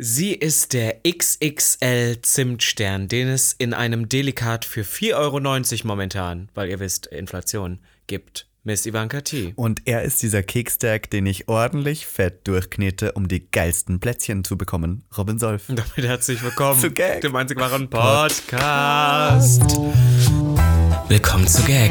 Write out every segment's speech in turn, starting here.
Sie ist der XXL Zimtstern, den es in einem Delikat für 4,90 Euro momentan, weil ihr wisst, Inflation, gibt. Miss Ivanka T. Und er ist dieser Kekstack, den ich ordentlich fett durchknete, um die geilsten Plätzchen zu bekommen. Robin Solf. Und damit herzlich willkommen Zu Gag. dem einzig wahren Podcast. Willkommen zu Gag,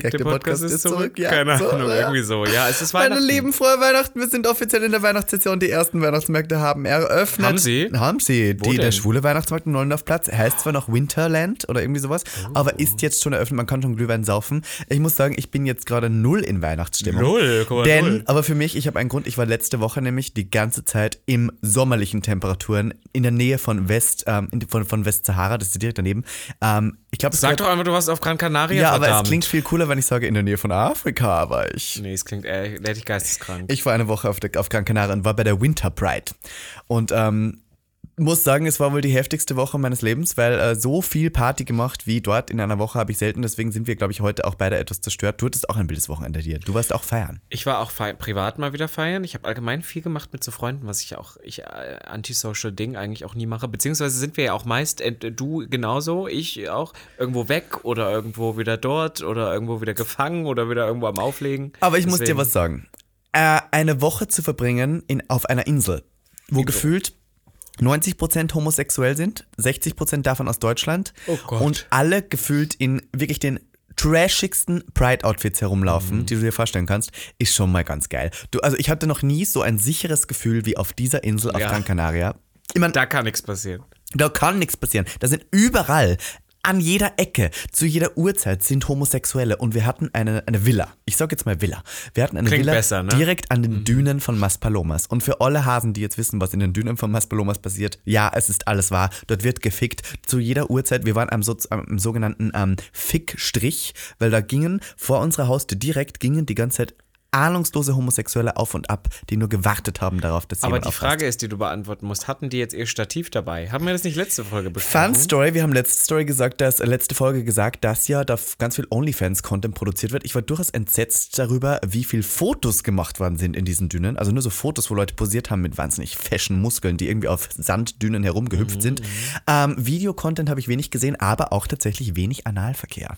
Gag, der Podcast, ist zurück. ja, Keine so, Ahnung, ja. irgendwie so. Ja, es ist Meine Weihnachten. lieben, frohe Weihnachten. Wir sind offiziell in der Weihnachtssession. Die ersten Weihnachtsmärkte haben eröffnet. Haben sie? Haben sie. Wo Die, der denn? schwule Weihnachtsmarkt in Neulendorfplatz heißt zwar noch Winterland oder irgendwie sowas, Oh. aber ist jetzt schon eröffnet. Man kann schon Glühwein saufen. Ich muss sagen, ich bin jetzt gerade null in Weihnachtsstimmung. Null, guck mal, Denn, null. aber für mich, ich habe einen Grund. Ich war letzte Woche nämlich die ganze Zeit im sommerlichen Temperaturen in der Nähe von West, ähm, von, von Westsahara, das ist direkt daneben. Ähm, ich glaube, es Sag doch einfach, du warst auf Gran Canaria, ja, aber verdammt. es klingt viel cooler, wenn ich sage, in der Nähe von Afrika war ich. Nee, es klingt, äh, ich geisteskrank. Ich war eine Woche auf, der, auf Gran Canaria und war bei der Winter Pride. Und ähm, muss sagen, es war wohl die heftigste Woche meines Lebens, weil äh, so viel Party gemacht wie dort in einer Woche habe ich selten. Deswegen sind wir, glaube ich, heute auch beide etwas zerstört. Du hattest auch ein wildes Wochenende dir. Du warst auch feiern. Ich war auch fei- privat mal wieder feiern. Ich habe allgemein viel gemacht mit so Freunden, was ich auch, ich äh, antisocial Ding eigentlich auch nie mache. Beziehungsweise sind wir ja auch meist, äh, du genauso, ich auch, irgendwo weg oder irgendwo wieder dort oder irgendwo wieder gefangen oder wieder irgendwo am Auflegen. Aber ich muss dir Deswegen- was sagen. Äh, eine Woche zu verbringen in, auf einer Insel, wo gefühlt 90% homosexuell sind, 60% davon aus Deutschland Oh Gott. und alle gefühlt in wirklich den trashigsten Pride-Outfits herumlaufen, Mhm. die du dir vorstellen kannst, ist schon mal ganz geil. Du, also ich hatte noch nie so ein sicheres Gefühl wie auf dieser Insel auf Ja. Gran Canaria. Ich meine, Da kann nichts passieren. da kann nichts passieren. Da sind überall, an jeder Ecke, zu jeder Uhrzeit sind Homosexuelle und wir hatten eine, eine Villa. Ich sag jetzt mal Villa. Wir hatten eine Klingt Villa besser, ne? direkt an den Dünen von Maspalomas. Und für alle Hasen, die jetzt wissen, was in den Dünen von Maspalomas passiert, ja, es ist alles wahr. Dort wird gefickt. Zu jeder Uhrzeit. Wir waren am, so, am sogenannten ähm, Fickstrich, weil da gingen vor unserer Haustür direkt gingen die ganze Zeit ahnungslose Homosexuelle auf und ab, die nur gewartet haben darauf, dass Aber jemand die aufpasst. Frage ist, die du beantworten musst, hatten die jetzt ihr Stativ dabei? Haben wir das nicht letzte Folge besprochen? Fun Story, wir haben letzte Story gesagt, dass äh, letzte Folge gesagt, dass ja da ganz viel OnlyFans-Content produziert wird. Ich war durchaus entsetzt darüber, wie viel Fotos gemacht worden sind in diesen Dünen. Also nur so Fotos, wo Leute posiert haben mit wahnsinnig fashion Muskeln, die irgendwie auf Sanddünen herumgehüpft Mhm, sind. Ähm, Video-Content habe ich wenig gesehen, aber auch tatsächlich wenig Analverkehr.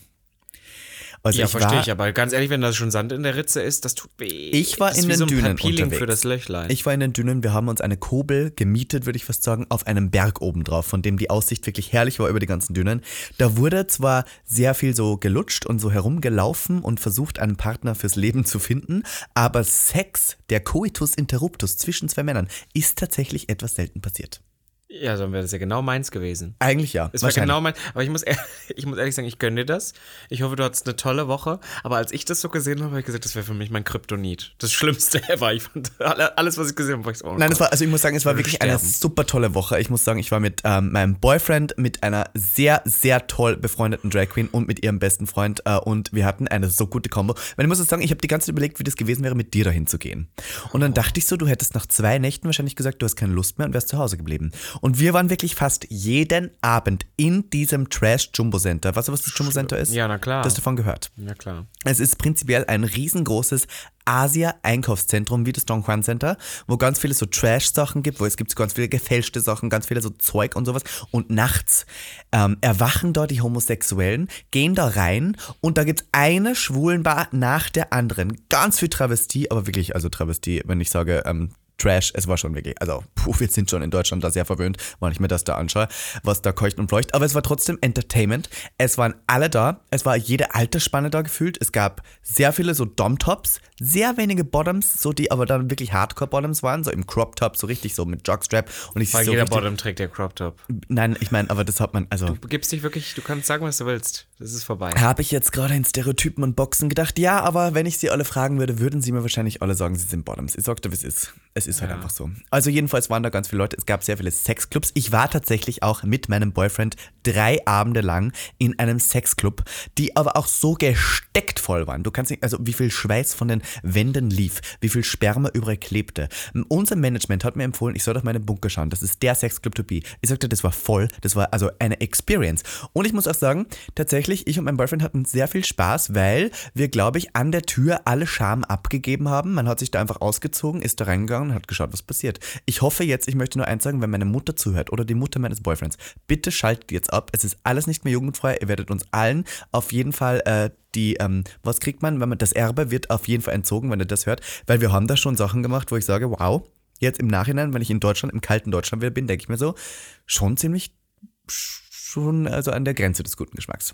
Also Ja, ich verstehe war, ich, aber ganz ehrlich, wenn da schon Sand in der Ritze ist, das tut weh. Ich war das in den so Dünen unterwegs. für das Löchlein. Ich war in den Dünen, wir haben uns eine Kobel gemietet, würde ich fast sagen, auf einem Berg oben drauf, von dem die Aussicht wirklich herrlich war über die ganzen Dünen. Da wurde zwar sehr viel so gelutscht und so herumgelaufen und versucht, einen Partner fürs Leben zu finden, aber Sex, der Coitus interruptus zwischen zwei Männern, ist tatsächlich etwas selten passiert. Ja, dann wäre das ja genau meins gewesen. Eigentlich ja. Es war genau mein, aber ich muss, ehr- ich muss ehrlich sagen, ich gönne dir das. Ich hoffe, du hattest eine tolle Woche. Aber als ich das so gesehen habe, habe ich gesagt, das wäre für mich mein Kryptonit. Das Schlimmste ever. Ich fand alle- alles, was ich gesehen habe, war ich so, oh Nein, es Gott. war, also ich muss sagen, es war wirklich eine sterben. super tolle Woche. Ich muss sagen, ich war mit ähm, meinem Boyfriend, mit einer sehr, sehr toll befreundeten Drag Queen und mit ihrem besten Freund äh, und wir hatten eine so gute Kombo. Weil ich muss sagen, ich habe die ganze Zeit überlegt, wie das gewesen wäre, mit dir dahin zu gehen. Und dann dachte ich so, du hättest nach zwei Nächten wahrscheinlich gesagt, du hast keine Lust mehr und wärst zu Hause geblieben. Und wir waren wirklich fast jeden Abend in diesem Trash Jumbo Center. Weißt du, was das Jumbo Center ist? Ja, na klar. Du hast davon gehört. Ja, klar. Es ist prinzipiell ein riesengroßes Asia-Einkaufszentrum wie das Dongquan Center, wo ganz viele so Trash-Sachen gibt, wo es gibt so ganz viele gefälschte Sachen, ganz viele so Zeug und sowas. Und nachts ähm, erwachen dort die Homosexuellen, gehen da rein und da gibt's eine Schwulenbar nach der anderen. Ganz viel Travestie, aber wirklich, also Travestie, wenn ich sage, ähm, Trash, es war schon wirklich, also puh, wir sind schon in Deutschland da sehr verwöhnt, wenn ich mir das da anschaue, was da keucht und fleucht, aber es war trotzdem Entertainment, es waren alle da, es war jede Altersspanne da gefühlt, es gab sehr viele so Dom-Tops, sehr wenige Bottoms, so die aber dann wirklich Hardcore-Bottoms waren, so im Crop-Top, so richtig so mit Jockstrap und ich Weil so jeder richtig, Bottom trägt der Crop Top. Nein, ich meine, aber das hat man, also Du gibst dich wirklich, du kannst sagen, was du willst. Das ist vorbei. habe ich jetzt gerade in Stereotypen und Boxen gedacht, ja, aber wenn ich sie alle fragen würde, würden sie mir wahrscheinlich alle sagen, sie sind Bottoms. Ich sagte, wie es ist. Es es ist halt einfach so. Also jedenfalls waren da ganz viele Leute. Es gab sehr viele Sexclubs. Ich war tatsächlich auch mit meinem Boyfriend drei Abende lang in einem Sexclub, die aber auch so gesteckt voll waren. Du kannst nicht, also wie viel Schweiß von den Wänden lief, wie viel Sperma überall klebte. Unser Management hat mir empfohlen, ich soll in den Bunker schauen. Das ist der Sexclub to be. Ich sagte, das war voll. Das war also eine Experience. Und ich muss auch sagen, tatsächlich, ich und mein Boyfriend hatten sehr viel Spaß, weil wir, glaube ich, an der Tür alle Scham abgegeben haben. Man hat sich da einfach ausgezogen, ist da reingegangen hat geschaut, was passiert. Ich hoffe jetzt, ich möchte nur eins sagen, wenn meine Mutter zuhört oder die Mutter meines Boyfriends, bitte schaltet jetzt ab. Es ist alles nicht mehr jugendfrei. Ihr werdet uns allen auf jeden Fall äh, die, ähm, was kriegt man, wenn man das Erbe wird auf jeden Fall entzogen, wenn ihr das hört, weil wir haben da schon Sachen gemacht, wo ich sage, wow, jetzt im Nachhinein, wenn ich in Deutschland, im kalten Deutschland wieder bin, denke ich mir so, schon ziemlich, schon also an der Grenze des guten Geschmacks.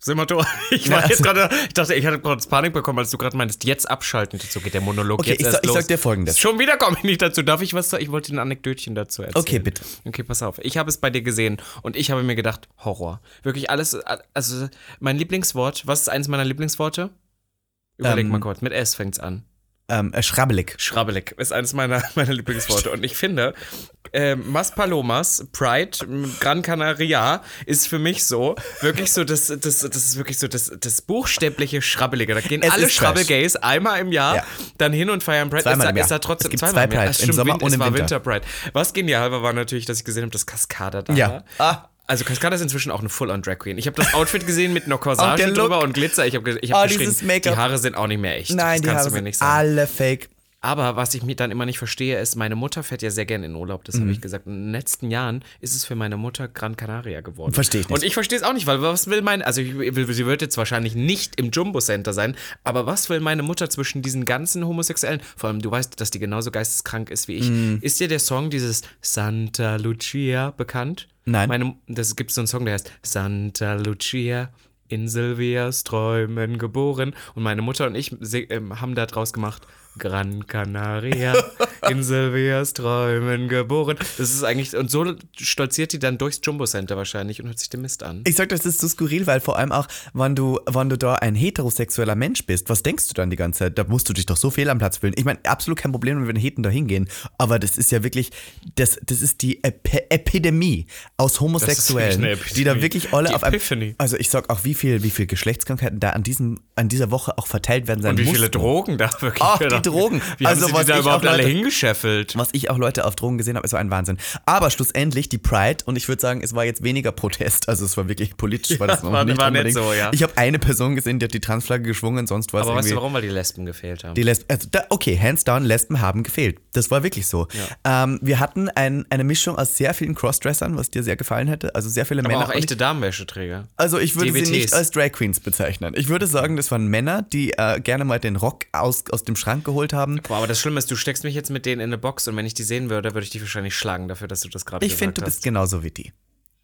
Sind wir durch? Ich war jetzt gerade, ich dachte, ich hatte gerade Panik bekommen, als du gerade meintest, jetzt abschalten. So geht der Monolog Okay, jetzt ich, erst sag, ich los. sag dir folgendes. Schon wieder komme ich nicht dazu. Darf ich was sagen? Ich wollte ein Anekdötchen dazu erzählen. Okay, bitte. Okay, pass auf. Ich habe es bei dir gesehen und ich habe mir gedacht, Horror. Wirklich alles, also mein Lieblingswort, was ist eines meiner Lieblingsworte? Überleg Ähm, mal kurz, mit S fängt's an. Ähm, äh, schrabbelig. Schrabbelig ist eines meiner, meiner Lieblingsworte. Und ich finde, äh, Mas Palomas, Pride, Gran Canaria ist für mich so, wirklich so, das, das, das ist wirklich so das, das buchstäbliche Schrabbelige. Da gehen Es alle. Schrabbelgays einmal im Jahr Ja. dann hin und feiern Pride. Zweimal ist, da, ist da trotzdem Es gibt zweimal zwei. Pride, im Sommer und im Winter. Winter Pride. Was genial war, war natürlich, dass ich gesehen habe, dass Cascada da Ja. war. Ah. Also Cascada ist inzwischen auch eine Full-on-Drag Queen. Ich habe das Outfit gesehen mit einer Corsage drüber und Glitzer. Ich habe ich Oh, hab geschrieben, dieses die. Haare sind auch nicht mehr echt. Nein, das die kannst Haare du mir sind nicht sagen. alle fake. Aber was ich mir dann immer nicht verstehe, ist, meine Mutter fährt ja sehr gerne in Urlaub, das Mhm. habe ich gesagt. Und in den letzten Jahren ist es für meine Mutter Gran Canaria geworden. Verstehe ich nicht. Und ich verstehe es auch nicht, weil was will meine, also ich, sie wird jetzt wahrscheinlich nicht im Jumbo Center sein, aber was will meine Mutter zwischen diesen ganzen Homosexuellen, vor allem du weißt, dass die genauso geisteskrank ist wie ich. Mhm. Ist dir der Song dieses Santa Lucia bekannt? Nein. Meine, das gibt so einen Song, der heißt Santa Lucia. In Silvias Träumen geboren. Und meine Mutter und ich ähm, haben da draus gemacht, Gran Canaria, in Silvias Träumen geboren. Das ist eigentlich, und so stolziert die dann durchs Jumbo Center wahrscheinlich und hört sich den Mist an. Ich sag, das ist so skurril, weil vor allem auch, wenn du, wenn du da ein heterosexueller Mensch bist, was denkst du dann die ganze Zeit? Da musst du dich doch so fehl am Platz fühlen. Ich meine, absolut kein Problem, wenn wir Heten da hingehen, aber das ist ja wirklich, das, das ist die Epi Epidemie aus Homosexuellen, eine die da Epidemie. wirklich alle Die auf einem. Also ich sag auch, wie viel, wie viel Geschlechtskrankheiten da an diesem, an dieser Woche auch verteilt werden sein Und wie mussten. viele Drogen da wirklich. Ach, die Drogen. Wie Also, haben sie was die da überhaupt alle hingescheffelt? was ich auch Leute auf Drogen gesehen habe, ist so ein Wahnsinn. Aber schlussendlich die Pride, und ich würde sagen, es war jetzt weniger Protest, also es war wirklich politisch, war das noch war- nicht war nicht so, ja. Ich habe eine Person gesehen, die hat die Transflagge geschwungen, sonst war es Aber weißt du, warum? Weil die Lesben gefehlt haben. Die Lesben, also da, okay, hands down, Lesben haben gefehlt. Das war wirklich so. Ähm, wir hatten ein, eine Mischung aus sehr vielen Crossdressern, was dir sehr gefallen hätte. Also sehr viele aber Männer. auch echte Damenwäscheträger. also ich würde sie DWTs. nicht als Drag Queens bezeichnen. Ich würde sagen, das waren Männer, die äh, gerne mal den Rock aus, aus dem Schrank geholt haben. Boah, aber das Schlimme ist, du steckst mich jetzt mit denen in eine Box und wenn ich die sehen würde, würde ich dich wahrscheinlich schlagen dafür, dass du das gerade Ich finde, du bist genauso wie die.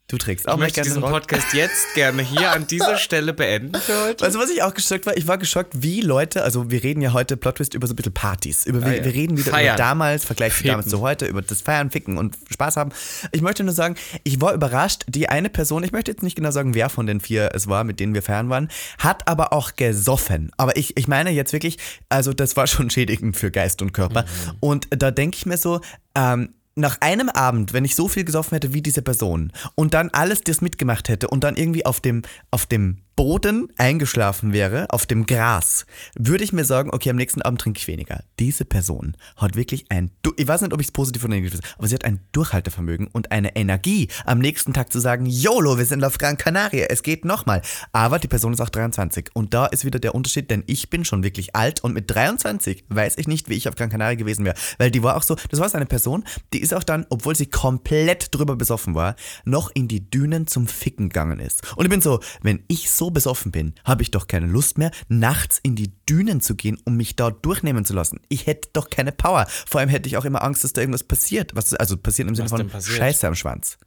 Du trägst auch Ich möchte diesen Rock. Podcast jetzt gerne hier an dieser Stelle beenden für heute. Also was ich auch geschockt war, ich war geschockt, wie Leute, also wir reden ja heute Plot Twist über so ein bisschen Partys. Über, wir, Ah, ja. wir reden wieder über Feiern. damals, Vergleich zu damals zu heute, über das Feiern, Ficken und Spaß haben. Ich möchte nur sagen, ich war überrascht, die eine Person, ich möchte jetzt nicht genau sagen, wer von den vier es war, mit denen wir feiern waren, hat aber auch gesoffen. Aber ich, ich meine jetzt wirklich, also das war schon schädigend für Geist und Körper. Und da denke ich mir so, ähm, nach einem Abend, wenn ich so viel gesoffen hätte wie diese Person und dann alles das mitgemacht hätte und dann irgendwie auf dem, auf dem Boden eingeschlafen wäre, auf dem Gras, würde ich mir sagen, okay, am nächsten Abend trinke ich weniger. Diese Person hat wirklich ein, ich weiß nicht, ob ich es positiv oder negativ ist, aber sie hat ein Durchhaltevermögen und eine Energie, am nächsten Tag zu sagen, YOLO, wir sind auf Gran Canaria, es geht nochmal. Aber die Person ist auch 23 und da ist wieder der Unterschied, denn ich bin schon wirklich alt und mit 23 weiß ich nicht, wie ich auf Gran Canaria gewesen wäre, weil die war auch so, das war so eine Person, die ist auch dann, obwohl sie komplett drüber besoffen war, noch in die Dünen zum Ficken gegangen ist. Und ich bin so, wenn ich so besoffen bin, habe ich doch keine Lust mehr, nachts in die Dünen zu gehen, um mich dort durchnehmen zu lassen. Ich hätte doch keine Power. Vor allem hätte ich auch immer Angst, dass da irgendwas passiert. Was, also passiert im Sinne Was von? Scheiße am Schwanz.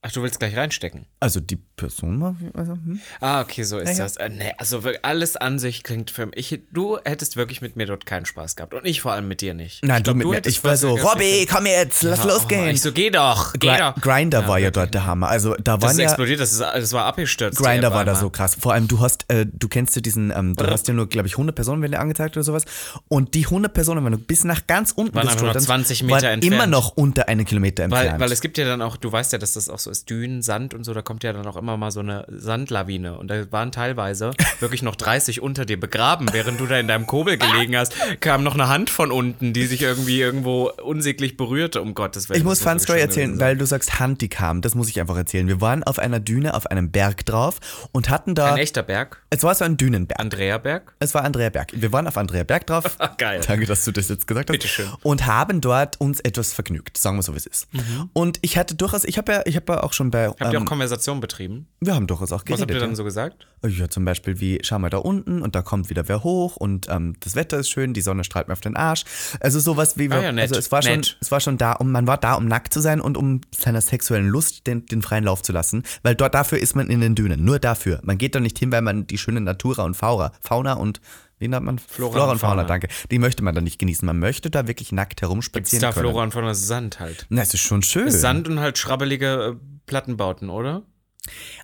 Ach, du willst gleich reinstecken. Also die Person war, also, hm? Ah, okay, so ist Ja, ja. das. Äh, nee, also alles an sich klingt für mich. Ich, du hättest wirklich mit mir dort keinen Spaß gehabt. Und ich vor allem mit dir nicht. Nein, ich du glaub, mit mir. hättest Ich war so, Robby, komm jetzt, lass Ja, losgehen. Oh, ich so, geh doch, geh Gri- doch. Grinder war ja dort der Hammer. Also da Das waren ist ja explodiert, das, ist, das war abgestürzt. Grinder war da so krass. Vor allem, du hast, äh, du kennst ja diesen, ähm, du hast ja nur, glaube ich, 100 Personen, wenn der angezeigt oder sowas. Und die 100 Personen, wenn du bis nach ganz unten Waren einfach nur gescrollt hast, 20 Meter waren entfernt. immer noch unter einen Kilometer Weil, entfernt. weil es gibt ja dann auch, du weißt ja, dass das auch so ist, Dünen, Sand und so, da kommt ja dann auch immer mal so eine Sandlawine. Und da waren teilweise wirklich noch 30 unter dir begraben, während du da in deinem Kobel gelegen hast, kam noch eine Hand von unten, die sich irgendwie irgendwo unsäglich berührte, um Gottes Willen. ich muss Fun Story erzählen, weil du sagst Hand, die kam. Das muss ich einfach erzählen. Wir waren auf einer Düne, auf einem Berg drauf und hatten da. Ein echter Berg, es war so ein Dünenberg. Andreaberg. Es war Andrea Berg. Wir waren auf Andrea Berg drauf. Ah, geil. Danke, dass du das jetzt gesagt hast. Bitteschön. Und haben dort uns etwas vergnügt, sagen wir so, wie es ist. Und ich hatte durchaus, ich habe ja, ich habe auch schon bei. Habt ihr ähm, auch Konversation betrieben? wir haben durchaus auch Was geredet. habt ihr dann so gesagt? Ja, zum Beispiel wie, schau mal da unten und da kommt wieder wer hoch und ähm, das Wetter ist schön, die Sonne strahlt mir auf den Arsch. Also sowas wie, wir, Ah ja, nett, also es war schon, nett. es war schon da, um, man war da, um nackt zu sein und um seiner sexuellen Lust den, den freien Lauf zu lassen, weil dort dafür ist man in den Dünen, nur dafür. Man geht da nicht hin, weil man die schöne Natura und Fauna und wie nennt man? Flora und Fauna. danke. Die möchte man da nicht genießen. Man möchte da wirklich nackt Gibt's herumspazieren da können. Flora und Fauna Sand halt. Na, es ist schon schön. Sand und halt schrabbelige äh, Plattenbauten, oder?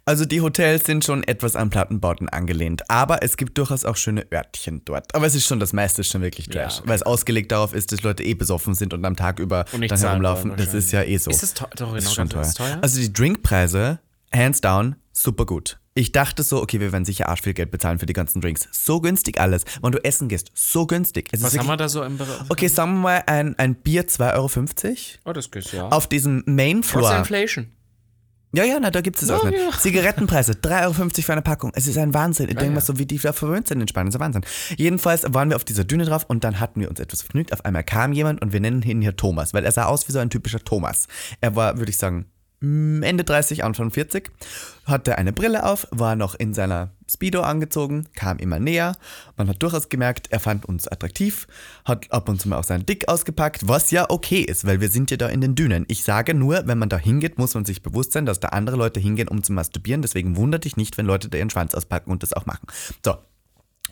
Also die Hotels sind schon etwas an Plattenbauten angelehnt, aber es gibt durchaus auch schöne Örtchen dort. Aber es ist schon, das meiste ist schon wirklich Trash, Ja, okay. weil es ausgelegt darauf ist, dass Leute eh besoffen sind und am Tag über Und dann herumlaufen. Das ist ja eh so. Ist es teuer? Doch, Das ist genau, schon das teuer. ist teuer? Also die Drinkpreise, hands down, super gut. Ich dachte so, okay, wir werden sicher arsch viel Geld bezahlen für die ganzen Drinks. So günstig alles. Wenn du essen gehst, so günstig. Es ist Was haben wir da so im Bereich? Okay, sagen wir mal, ein, ein Bier 2,50 Euro. Oh, das geht ja. Auf diesem Main Floor. Inflation? Ja, ja, na, da gibt es auch Ja, nicht. ja. Zigarettenpreise, 3,50 Euro für eine Packung. Es ist ein Wahnsinn. Ich denke ja. mal so, wie die da verwöhnt sind in Spanien. Das ist ein Wahnsinn. Jedenfalls waren wir auf dieser Düne drauf und dann hatten wir uns etwas vergnügt. Auf einmal kam jemand und wir nennen ihn hier Thomas, weil er sah aus wie so ein typischer Thomas. Er war, würde ich sagen, Ende 30, Anfang 40, hatte eine Brille auf, war noch in seiner Speedo angezogen, kam immer näher. Man hat durchaus gemerkt, er fand uns attraktiv, hat ab und zu mal auch seinen Dick ausgepackt, was ja okay ist, weil wir sind ja da in den Dünen. Ich sage nur, wenn man da hingeht, muss man sich bewusst sein, dass da andere Leute hingehen, um zu masturbieren. Deswegen wundert dich nicht, wenn Leute da ihren Schwanz auspacken und das auch machen. So,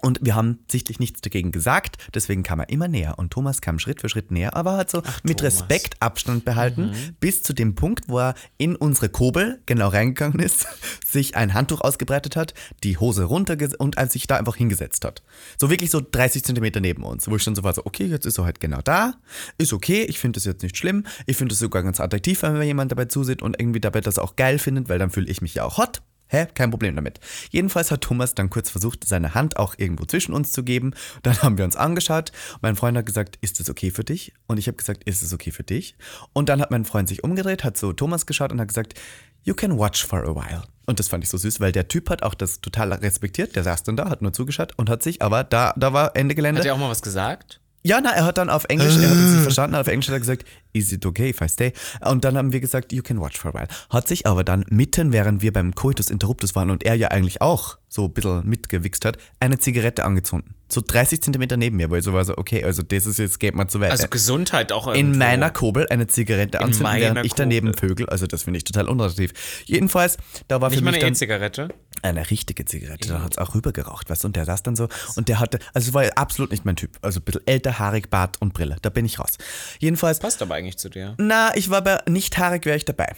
und wir haben sichtlich nichts dagegen gesagt, deswegen kam er immer näher. Und Thomas kam Schritt für Schritt näher, aber hat so mit Thomas. Respekt Abstand behalten, bis zu dem Punkt, wo er in unsere Kobel genau reingegangen ist, sich ein Handtuch ausgebreitet hat, die Hose runter und als sich da einfach hingesetzt hat. So wirklich so 30 Zentimeter neben uns, wo ich schon so war, so, okay, jetzt ist er halt genau da, ist okay, ich finde das jetzt nicht schlimm, ich finde es sogar ganz attraktiv, wenn mir jemand dabei zusieht und irgendwie dabei das auch geil findet, weil dann fühle ich mich ja auch hot. Hä? Kein Problem damit. Jedenfalls hat Thomas dann kurz versucht, seine Hand auch irgendwo zwischen uns zu geben. Dann haben wir uns angeschaut. Mein Freund hat gesagt, ist das okay für dich? Und ich habe gesagt, ist es okay für dich? Und dann hat mein Freund sich umgedreht, hat so Thomas geschaut und hat gesagt, you can watch for a while. Und das fand ich so süß, weil der Typ hat auch das total respektiert. Der saß dann da, hat nur zugeschaut und hat sich, aber da, da war Ende Gelände. Hat er auch mal was gesagt? Ja, na, er hat dann auf Englisch, er hat uns nicht verstanden, auf Englisch hat er gesagt, is it okay if I stay? Und dann haben wir gesagt, you can watch for a while. Hat sich aber dann mitten, während wir beim Coitus Interruptus waren und er ja eigentlich auch so ein bisschen mitgewichst hat, eine Zigarette angezündet. So 30 Zentimeter neben mir, weil ich so war so, okay, also das ist jetzt, geht mal zu weit. Also Gesundheit auch in irgendwo. meiner Kobel eine Zigarette anzünden, meiner während ich daneben Kobel. vögel. Also das finde ich total unattraktiv. Jedenfalls, da war Nicht für mal mich eine dann E-Zigarette. eine richtige Zigarette, da hat es auch rübergeraucht, weißt du, und der saß dann so und der hatte, also es war absolut nicht mein Typ, also ein bisschen älter, haarig, Bart und Brille, da bin ich raus. Jedenfalls, Passt aber eigentlich zu dir. na, ich war bei nicht haarig, wäre ich dabei.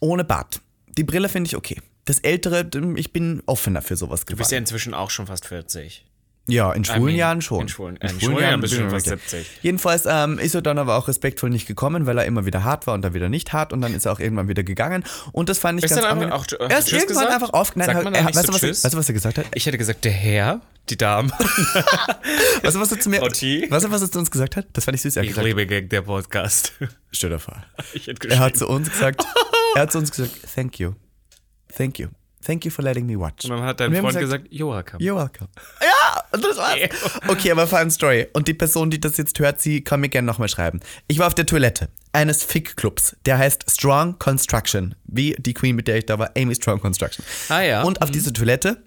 Ohne Bart. Die Brille finde ich okay. Das Ältere, ich bin offener für sowas Du bist geworden. ja inzwischen auch schon fast 40. Ja, in schwulen mean, Jahren schon. in schwulen- in schwulen Jahren bist du schon fast 70. Jedenfalls ähm, ist er dann aber auch respektvoll nicht gekommen, weil er immer wieder hart war und dann wieder nicht hart und dann ist er auch irgendwann wieder gegangen und das fand ich Ist ganz angenehm. auch, äh, er ist irgendwann gesagt? einfach aufgenommen. Er, nicht weißt, so du, was er, weißt du, was er gesagt hat? Ich hätte gesagt, der Herr, die Dame. Weißt du, was er zu mir, weißt du, was er zu uns gesagt hat? Das fand ich süß. Er Ich liebe gegen der Podcast. stell dir vor. Er hat zu uns gesagt, er hat zu uns gesagt, thank you. Thank you. Thank you for letting me watch. Und dann hat dein Freund gesagt, Joachim. You're welcome. Ja, und das war's. Okay, aber fun Story. Und die Person, die das jetzt hört, sie kann mir gerne nochmal schreiben. Ich war auf der Toilette eines Fick-Clubs, der heißt Strong Construction. Wie die Queen, mit der ich da war, Amy Strong Construction. Ah ja. Und auf dieser Toilette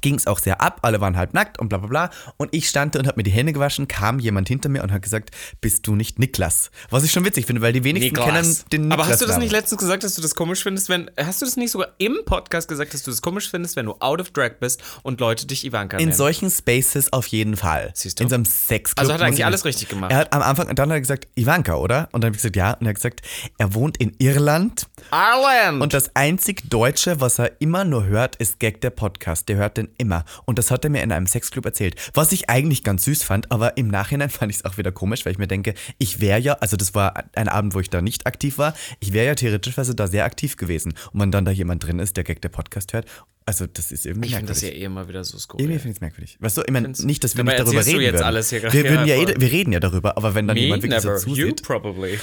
ging es auch sehr ab, alle waren halb nackt und bla bla bla. Und ich stand und habe mir die Hände gewaschen, kam jemand hinter mir und hat gesagt, bist du nicht Niklas? Was ich schon witzig finde, weil die wenigsten kennen den Niklas. Aber hast du das nicht letztens gesagt, dass du das komisch findest, wenn. Hast du das nicht sogar im Podcast gesagt, dass du das komisch findest, wenn du out of drag bist und Leute dich Ivanka In nennen? solchen Spaces auf jeden Fall. Siehst du? In so einem Sexclub. Also hat er eigentlich ich- alles richtig gemacht. Er hat am Anfang, dann hat er gesagt, Ivanka, oder? Und dann habe ich gesagt, ja. Und er hat gesagt, er wohnt in Irland Ireland! und das einzig Deutsche, was er immer nur hört, ist Gag der Podcast. Der hört den immer. Und das hat er mir in einem Sexclub erzählt. Was ich eigentlich ganz süß fand, aber im Nachhinein fand ich es auch wieder komisch, weil ich mir denke, ich wäre ja, also das war ein Abend, wo ich da nicht aktiv war, ich wäre ja theoretischweise da sehr aktiv gewesen. Und wenn dann da jemand drin ist, der Gag der Podcast hört, also das ist irgendwie ich finde das ja merkwürdig. eh immer wieder so skurril. Irgendwie finde ich es merkwürdig. Weißt du, ich meine, nicht, dass wir nicht darüber reden jetzt würden. alles hier wir, würden ja eh, wir reden ja darüber, aber wenn dann Me, jemand wirklich never. so you probably.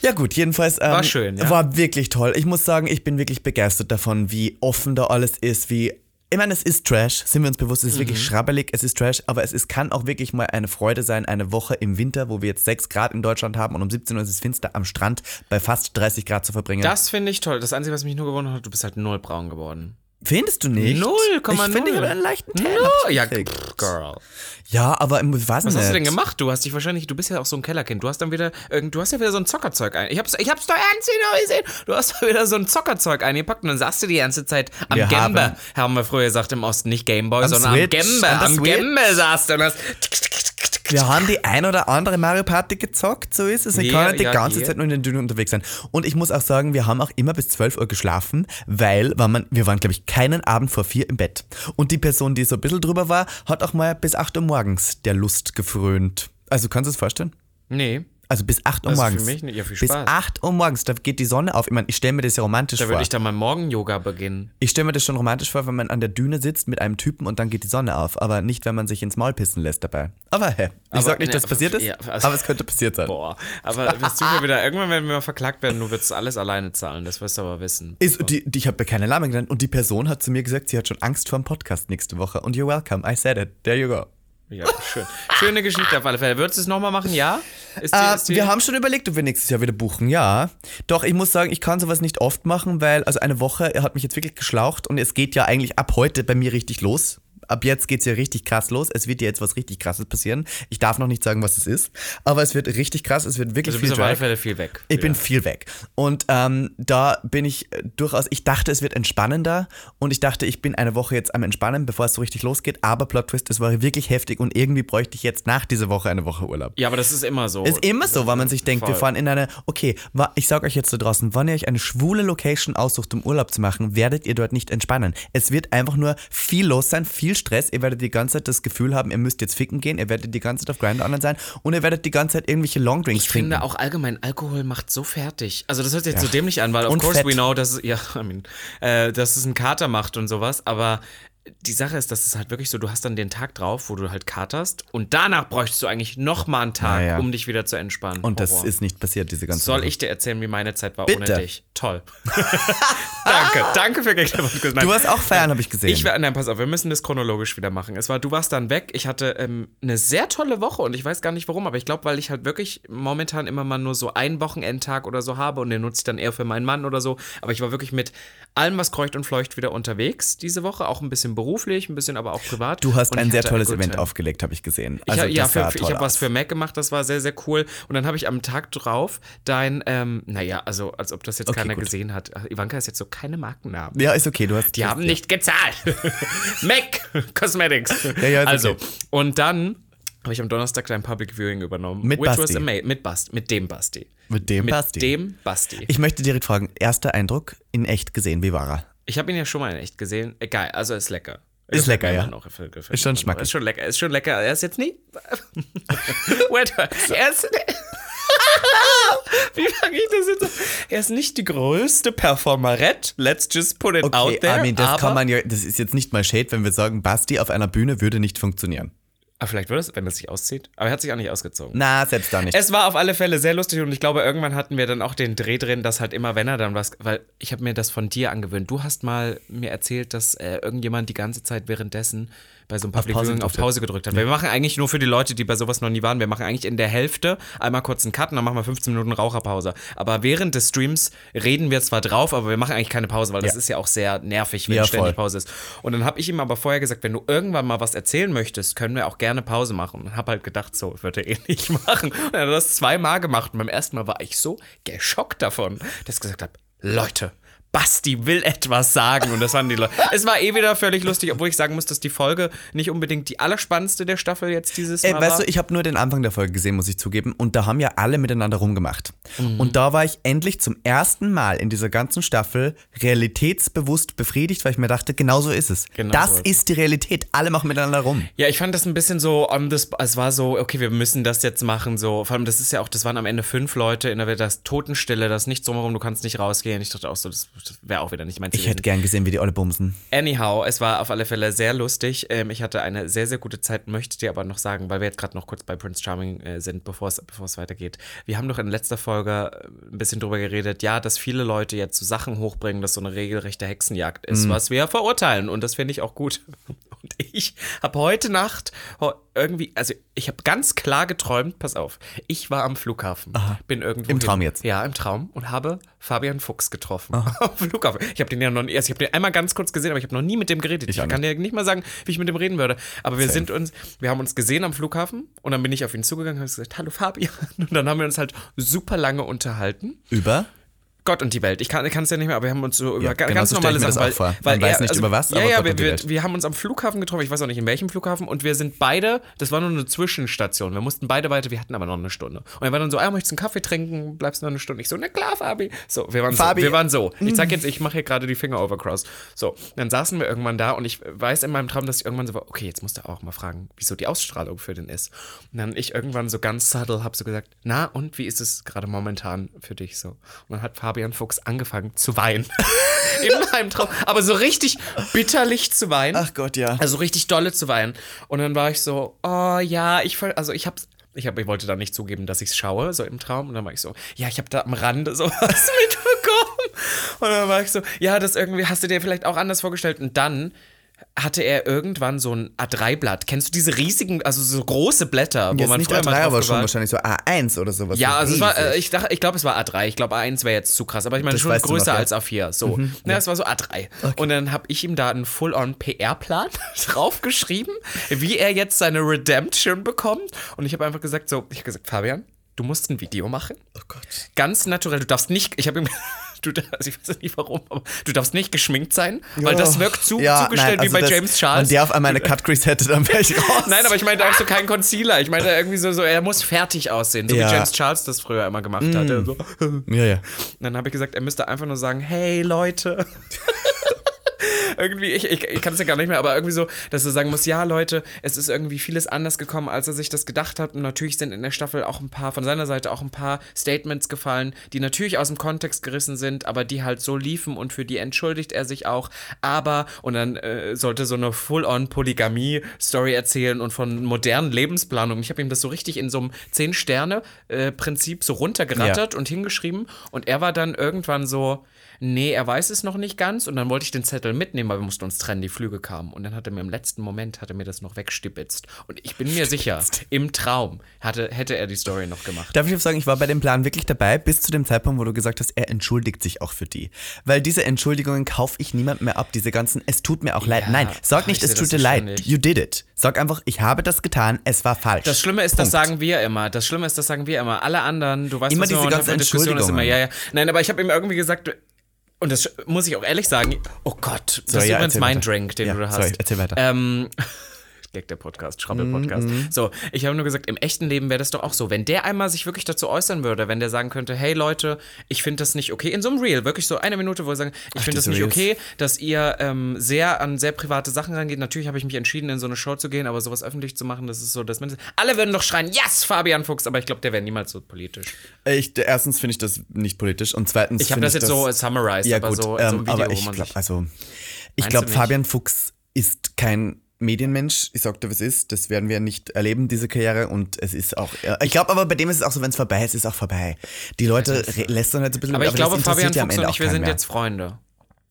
Ja gut, jedenfalls ähm, War schön, ja. war wirklich toll. Ich muss sagen, ich bin wirklich begeistert davon, wie offen da alles ist, wie ich meine, es ist Trash, sind wir uns bewusst, es ist Mhm. wirklich schrabbelig, es ist Trash, aber es ist, kann auch wirklich mal eine Freude sein, eine Woche im Winter, wo wir jetzt 6 Grad in Deutschland haben und um 17 Uhr ist es finster, am Strand bei fast 30 Grad zu verbringen. Das finde ich toll. Das Einzige, was mich nur gewundert hat, du bist halt null braun geworden. Findest du nicht? 0,0. Ich finde, ich habe einen leichten Tan. No, hab ich ja, pff, Girl. Ja, aber weiß Was nicht. hast du denn gemacht? Du hast dich wahrscheinlich, du bist ja auch so ein Kellerkind. Du hast dann wieder, du hast ja wieder so ein Zockerzeug ein. Ich hab's, ich hab's doch ernst gesehen. Du hast wieder so ein Zockerzeug eingepackt und dann sagst du die ganze Zeit am Wir Gembe. haben- Haben wir früher gesagt im Osten, nicht Gameboy, Am sondern Switch, am Gembe. Am Switch. Gembe saßt du und hast. Wir haben die ein oder andere Mario Party gezockt, so ist es. Ich kann nicht die ja, ganze wir. Zeit nur in den Dünen unterwegs sein. Und ich muss auch sagen, wir haben auch immer bis 12 Uhr geschlafen, weil war man, wir waren, glaube ich, keinen Abend vor vier im Bett. Und die Person, die so ein bisschen drüber war, hat auch mal bis 8 Uhr morgens der Lust gefrönt. Also kannst du es vorstellen? Nee. Also bis 8 Uhr Also für morgens. mich nicht. Ja, viel bis Spaß. 8 Uhr morgens, da geht die Sonne auf. Ich meine, ich stelle mir das ja romantisch Da vor. würde ich dann mal Morgen-Yoga beginnen. Ich stelle mir das schon romantisch vor, wenn man an der Düne sitzt mit einem Typen und dann geht die Sonne auf. Aber nicht, wenn man sich ins Maul pissen lässt dabei. Aber hä, ich Aber, sag nicht, ne, dass es passiert ist, ja, also- aber es könnte passiert sein. Boah. Aber wirst du mir wieder, irgendwann werden wir mal verklagt werden, du wirst alles alleine zahlen. Das wirst du aber wissen. Ist, die, die, ich habe keine Namen genannt und die Person hat zu mir gesagt, sie hat schon Angst vor dem Podcast nächste Woche. Und you're welcome, I said it. There you go. Ja, schön. Schöne Geschichte auf alle Fälle. Würdest du es nochmal machen? Ja? Ist die, Äh, ist die, wir haben schon überlegt, ob wir nächstes Jahr wieder buchen, ja. Doch, ich muss sagen, ich kann sowas nicht oft machen, weil, also eine Woche hat mich jetzt wirklich geschlaucht und es geht ja eigentlich ab heute bei mir richtig los. Ab jetzt geht's ja richtig krass los. Es wird ja jetzt was richtig krasses passieren. Ich darf noch nicht sagen, was es ist, aber es wird richtig krass. Es wird wirklich also viel bist auf alle Drag. Fälle viel weg. Ich bin Ja. viel weg. Und ähm, da bin ich äh, durchaus, ich dachte, es wird entspannender und ich dachte, ich bin eine Woche jetzt am Entspannen, bevor es so richtig losgeht. Aber Plot Twist, es war wirklich heftig und irgendwie bräuchte ich jetzt nach dieser Woche eine Woche Urlaub. Ja, aber das ist immer so. Ist immer so, weil man sich denkt, wir Voll. fahren in eine, okay, ich sag euch jetzt da draußen, wenn ihr euch eine schwule Location aussucht, um Urlaub zu machen, werdet ihr dort nicht entspannen. Es wird einfach nur viel los sein, viel Stress. Ihr werdet die ganze Zeit das Gefühl haben, ihr müsst jetzt ficken gehen, ihr werdet die ganze Zeit auf Grindr online sein und ihr werdet die ganze Zeit irgendwelche Longdrinks Ich trinken. finde auch allgemein, Alkohol macht so fertig. Also das hört sich jetzt so dämlich an, weil of Und course Fett. we know, dass es, ja, I mean, äh, dass es einen Kater macht und sowas, aber die Sache ist, dass es halt wirklich so, du hast dann den Tag drauf, wo du halt katerst und danach bräuchtest du eigentlich nochmal einen Tag, Ja, ja. um dich wieder zu entspannen. und das Horror. ist nicht passiert, diese ganze Soll Woche. ich dir erzählen, wie meine Zeit war Bitte. ohne dich? Toll. danke, danke für. Nein. Du warst auch feiern, habe ich gesehen. Ich werde, nein, pass auf, wir müssen das chronologisch wieder machen. Es war, du warst dann weg. Ich hatte ähm, eine sehr tolle Woche und ich weiß gar nicht warum, aber ich glaube, weil ich halt wirklich momentan immer mal nur so einen Wochenendtag oder so habe und den nutze ich dann eher für meinen Mann oder so. Aber ich war wirklich mit allem, was kreucht und fleucht, wieder unterwegs diese Woche. Auch ein bisschen beruflich, ein bisschen aber auch privat. du hast ein ich sehr tolles Event aufgelegt, habe ich gesehen. Ich, Also ha- ja, für, ich habe was für Mac gemacht, das war sehr, sehr cool. Und dann habe ich am Tag drauf dein, ähm, naja, also als ob das jetzt Okay, keiner gut. gesehen hat. Ivanka ist jetzt so keine Markennamen. Ja, ist okay, du hast. Die haben nicht gezahlt. Mac Cosmetics. Ja, ja, also, okay. und dann habe ich am Donnerstag dein Public Viewing übernommen. Mit Basti. mit Basti. Mit dem Basti. Mit dem Basti. Mit dem Basti. Ich möchte direkt fragen, erster Eindruck in echt gesehen, wie war er? Ich habe ihn ja schon mal in echt gesehen. Egal, also ist lecker. Ist lecker, ja. Noch, Ist schon schmackig. Ist schon lecker, ist schon lecker. Er ist jetzt nie. Wait, er ist. Wie fange ich das jetzt an? Er ist nicht die größte Performerette. Let's just put it out there. I mean, das kann man ja, das ist jetzt nicht mal Shade, wenn wir sagen, Basti auf einer Bühne würde nicht funktionieren. Aber vielleicht würde es, wenn es sich auszieht. Aber er hat sich auch nicht ausgezogen. Na, selbst da nicht. Es war auf alle Fälle sehr lustig und ich glaube, irgendwann hatten wir dann auch den Dreh drin, dass halt immer, wenn er dann was, weil ich habe mir das von dir angewöhnt. Du hast mal mir erzählt, dass äh, irgendjemand die ganze Zeit währenddessen bei so einem Public Pause Viewing auf. Pause gedrückt hat. Weil wir machen eigentlich nur für die Leute, die bei sowas noch nie waren, wir machen eigentlich in der Hälfte einmal kurz einen Cut und dann machen wir 15 Minuten Raucherpause. Aber während des Streams reden wir zwar drauf, aber wir machen eigentlich keine Pause, weil das Ja. ist ja auch sehr nervig, wenn Ja, ständig voll. Pause ist. Und dann habe ich ihm aber vorher gesagt, wenn du irgendwann mal was erzählen möchtest, können wir auch gerne Pause machen. Und habe halt gedacht, so, wird er eh nicht machen. Und er hat das zweimal gemacht. Und beim ersten Mal war ich so geschockt davon, dass ich gesagt habe, Leute, Basti will etwas sagen. Und das waren die Leute. Es war eh wieder völlig lustig, obwohl ich sagen muss, dass die Folge nicht unbedingt die allerspannendste der Staffel jetzt dieses Ey, Mal weißt war. du, ich habe nur den Anfang der Folge gesehen, muss ich zugeben. Und da haben ja alle miteinander rumgemacht. Mhm. Und da war ich endlich zum ersten Mal in dieser ganzen Staffel realitätsbewusst befriedigt, weil ich mir dachte, genau so ist es. Genau das so. ist die Realität. Alle machen miteinander rum. Ja, ich fand das ein bisschen so on the spot. Es war so, okay, wir müssen das jetzt machen. So, vor allem, das ist ja auch, das waren am Ende fünf Leute in der Welt, das Totenstille, das nicht drumherum, du kannst nicht rausgehen. Ich dachte auch so, das, das wäre auch wieder nicht mein Ich hätte gern gesehen, wie die alle bumsen. Anyhow, es war auf alle Fälle sehr lustig. Ähm, ich hatte eine sehr, sehr gute Zeit, möchte dir aber noch sagen, weil wir jetzt gerade noch kurz bei Prince Charming äh, sind, bevor es weitergeht. Wir haben doch in letzter Folge äh, ein bisschen drüber geredet, ja, dass viele Leute jetzt so Sachen hochbringen, dass so eine regelrechte Hexenjagd ist, was wir verurteilen und das finde ich auch gut. Und ich habe heute Nacht irgendwie, also ich habe ganz klar geträumt, pass auf, ich war am Flughafen, bin irgendwo Im hin- Traum jetzt? Ja, im Traum und habe Fabian Fuchs getroffen am Flughafen. Ich habe den ja noch nie, also ich habe den einmal ganz kurz gesehen, aber ich habe noch nie mit dem geredet. Ich, auch kann dir nicht mal sagen, wie ich mit dem reden würde. Aber wir sind uns, wir haben uns gesehen am Flughafen und dann bin ich auf ihn zugegangen und habe gesagt, hallo Fabian. Und dann haben wir uns halt super lange unterhalten. Über? Gott und die Welt. Ich kann es ja nicht mehr, aber wir haben uns so über Ja, genau ganz so ich normale mir Sachen. auch vor. Man weiß nicht über was, ja, aber ja, Gott wir, und die wir, Welt. wir haben uns am Flughafen getroffen. Ich weiß auch nicht in welchem Flughafen und wir sind beide. Das war nur eine Zwischenstation. Wir mussten beide weiter. Wir hatten aber noch eine Stunde. Und er war dann so, ah, möchtest du einen Kaffee trinken? Bleibst noch eine Stunde? Ich so, na klar, Fabi. So, wir waren Fabi. so. Wir waren so. Ich sag jetzt, ich mache hier gerade die Finger overcross. So, dann saßen wir irgendwann da und ich weiß in meinem Traum, dass ich irgendwann so war, okay, jetzt musst du auch mal fragen, wieso die Ausstrahlung für den ist. Und dann ich irgendwann so ganz subtle habe so gesagt, na und wie ist es gerade momentan für dich so? Und dann hat Fabian Fuchs angefangen zu weinen. in meinem Traum. Aber so richtig bitterlich zu weinen. Ach Gott, ja. Also richtig dolle zu weinen. Und dann war ich so, oh ja, ich also ich hab's. Ich, hab, ich wollte da nicht zugeben, dass ich's schaue, so im Traum. Und dann war ich so, ja, ich habe da am Rande sowas mitbekommen. Und dann war ich so, ja, das irgendwie hast du dir vielleicht auch anders vorgestellt. Und dann hatte er irgendwann so ein A3-Blatt. Kennst du diese riesigen, also so große Blätter, wo Jetzt man nicht früher A3, mal drauf aber schon wahrscheinlich so A1 oder sowas. ja, so also es war, äh, ich dachte, ich glaube, es war A3. Ich glaube, A1 wäre jetzt zu krass, aber ich meine Das schon größer noch, ja. als A4. So. Ja, es war so A3. Und dann habe ich ihm da einen Full-on PR-Plan draufgeschrieben, wie er jetzt seine Redemption bekommt. Und ich habe einfach gesagt, so, ich habe gesagt, Fabian, du musst ein Video machen. oh Gott. Ganz naturell, du darfst nicht, ich habe ihm. Du, also ich weiß nicht warum, aber du darfst nicht geschminkt sein, weil das wirkt zu, Ja, zugestellt nein, wie bei also das- James Charles. Wenn der auf einmal eine Cut Crease hätte, dann wäre ich raus. Nein, aber ich meinte auch so kein Concealer. Ich meinte irgendwie so, so er muss fertig aussehen, so Ja. wie James Charles das früher immer gemacht hatte. So. Ja, ja. Dann habe ich gesagt, er müsste einfach nur sagen, hey Leute. irgendwie, ich, ich, ich kann es ja gar nicht mehr, aber irgendwie so, dass er sagen muss, ja Leute, es ist irgendwie vieles anders gekommen, als er sich das gedacht hat. Und natürlich sind in der Staffel auch ein paar, von seiner Seite auch ein paar Statements gefallen, die natürlich aus dem Kontext gerissen sind, aber die halt so liefen und für die entschuldigt er sich auch. Aber, und dann äh, sollte so eine Full-on-Polygamie-Story erzählen und von modernen Lebensplanungen. Ich habe ihm das so richtig in so einem Zehn-Sterne-Prinzip so runtergerattert und hingeschrieben. Und er war dann irgendwann so, nee, er weiß es noch nicht ganz. Und dann wollte ich den Zettel mitnehmen, weil wir mussten uns trennen, die Flüge kamen. Und dann hat er mir im letzten Moment, hat er mir das noch wegstibitzt. Und ich bin mir sicher, im Traum hatte, hätte er die Story noch gemacht. Darf ich auch sagen, ich war bei dem Plan wirklich dabei, bis zu dem Zeitpunkt, wo du gesagt hast, er entschuldigt sich auch für die. Weil diese Entschuldigungen kaufe ich niemand mehr ab. Diese ganzen, es tut mir auch leid. Ja, Nein, sag nicht, ich es tut das dir leid. ständig. You did it. Sag einfach, ich habe das getan, es war falsch. Das Schlimme ist, das Punkt. sagen wir immer. Das Schlimme ist, das sagen wir immer. Alle anderen, du weißt, Immer was diese ganzen für Diskussion ist immer, ja, ja. Nein, aber ich habe ihm irgendwie gesagt, und das muss ich auch ehrlich sagen, oh Gott, das Sorry, ist übrigens mein weiter. Drink, den Ja, du da hast. sorry, erzähl weiter. Ähm, Gag der Podcast, Schrabbel-Podcast. Mhm, So, ich habe nur gesagt, im echten Leben wäre das doch auch so. Wenn der einmal sich wirklich dazu äußern würde, wenn der sagen könnte, hey Leute, ich finde das nicht okay, in so einem Reel, wirklich so eine Minute, wo er sagen, ich finde das nicht Reels. okay, dass ihr ähm, sehr an sehr private Sachen rangeht. Natürlich habe ich mich entschieden, in so eine Show zu gehen, aber sowas öffentlich zu machen, das ist so, dass man alle würden doch schreien, yes, Fabian Fuchs, aber ich glaube, der wäre niemals so politisch. Ich, erstens finde ich das nicht politisch und zweitens Ich habe das jetzt so summarized, ja aber gut, so in so ähm, einem Video, aber ich man glaube, also ich glaube? Fabian Fuchs ist kein Medienmensch. Ich sagte, was ist. Das werden wir nicht erleben, diese Karriere. Und es ist auch. Ich glaube aber, bei dem ist es auch so, wenn es vorbei ist, ist es auch vorbei. Die Leute re- lästern halt so ein bisschen. aber ich glaube, Fabian Fuchs Ende und auch ich, wir sind mehr. jetzt Freunde.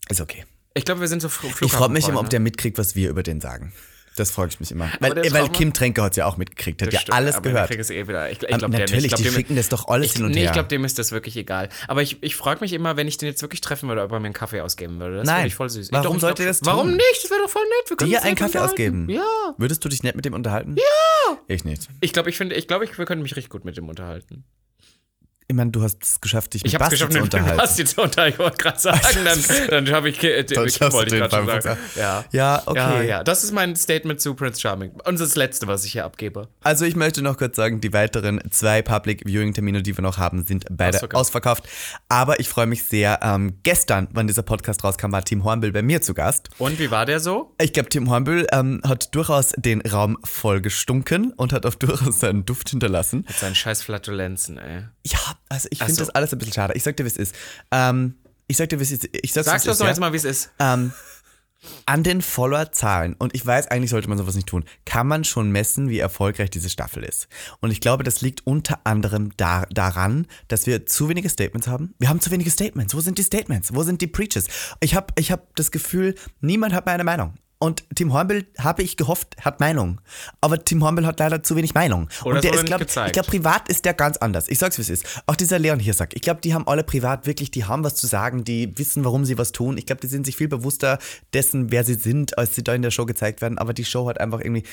Ist okay. Ich glaube, wir sind so Fl Ich freue mich immer, ob der mitkriegt, was wir über den sagen. Das freut mich immer. Weil, weil Kim Tränke hat es ja auch mitgekriegt, hat ja stimmt, alles gehört. kriegt es eh wieder. Ich, ich glaub, natürlich. Ich glaub, die dem- schicken das doch alles ich, hin und nee, her. ich glaube, dem ist das wirklich egal. Aber ich, ich frage mich immer, wenn ich den jetzt wirklich treffen würde, ob er mir einen Kaffee ausgeben würde. Das Nein. finde ich voll süß. Warum ich, ich sollte glaub er das schon. Warum tun? nicht? Das wäre doch voll nett. Wir können Dir einen Kaffee ausgeben? Ja. Würdest du dich nett mit dem unterhalten? Ja! Ich nicht. Ich glaube, ich finde, ich glaube, ich, wir können mich richtig gut mit dem unterhalten. Ich meine, du hast es geschafft, dich mit Ich habe es Basti geschafft, zu mit dem unterhalten. Basti zu unterhalten. Ich wollte gerade sagen, dann, dann habe ich, äh, Dann ich wollte ich gerade schon sagen. Ja. Ja, okay. Ja, ja, das ist mein Statement zu Prince Charming. Und das letzte, was ich hier abgebe. Also ich möchte noch kurz sagen, die weiteren zwei Public Viewing Termine, die wir noch haben, sind beide Ausverkauft. ausverkauft. Aber ich freue mich sehr. Ähm, gestern, wann dieser Podcast rauskam, war Tim Hornbill bei mir zu Gast. Und wie war der so? Ich glaube, Tim Hornbill ähm, hat durchaus den Raum voll gestunken und hat auch durchaus seinen Duft hinterlassen. Mit seinen scheiß Flatulenzen, ey. Ja, also ich finde so. das alles ein bisschen schade. Ich sag dir, wie es ist. Ähm, ich sag dir, wie es ist. Ich sag's, Sagst du doch ist, jetzt mal, wie es ist. Ähm, an den Followerzahlen, und ich weiß, eigentlich sollte man sowas nicht tun, kann man schon messen, wie erfolgreich diese Staffel ist. Und ich glaube, das liegt unter anderem da, daran, dass wir zu wenige Statements haben. Wir haben zu wenige Statements. Wo sind die Statements? Wo sind die Preaches? Ich habe ich hab das Gefühl, niemand hat meine Meinung. Und Tim Hornbill, habe ich gehofft, hat Meinung. Aber Tim Hornbill hat leider zu wenig Meinung. Oder und der ist, glaub, gezeigt. ich glaube, privat ist der ganz anders. Ich sag's, wie es ist. Auch dieser Leon Hirsack. Ich glaube, die haben alle privat wirklich, die haben was zu sagen, die wissen, warum sie was tun. Ich glaube, die sind sich viel bewusster dessen, wer sie sind, als sie da in der Show gezeigt werden. Aber die Show hat einfach irgendwie,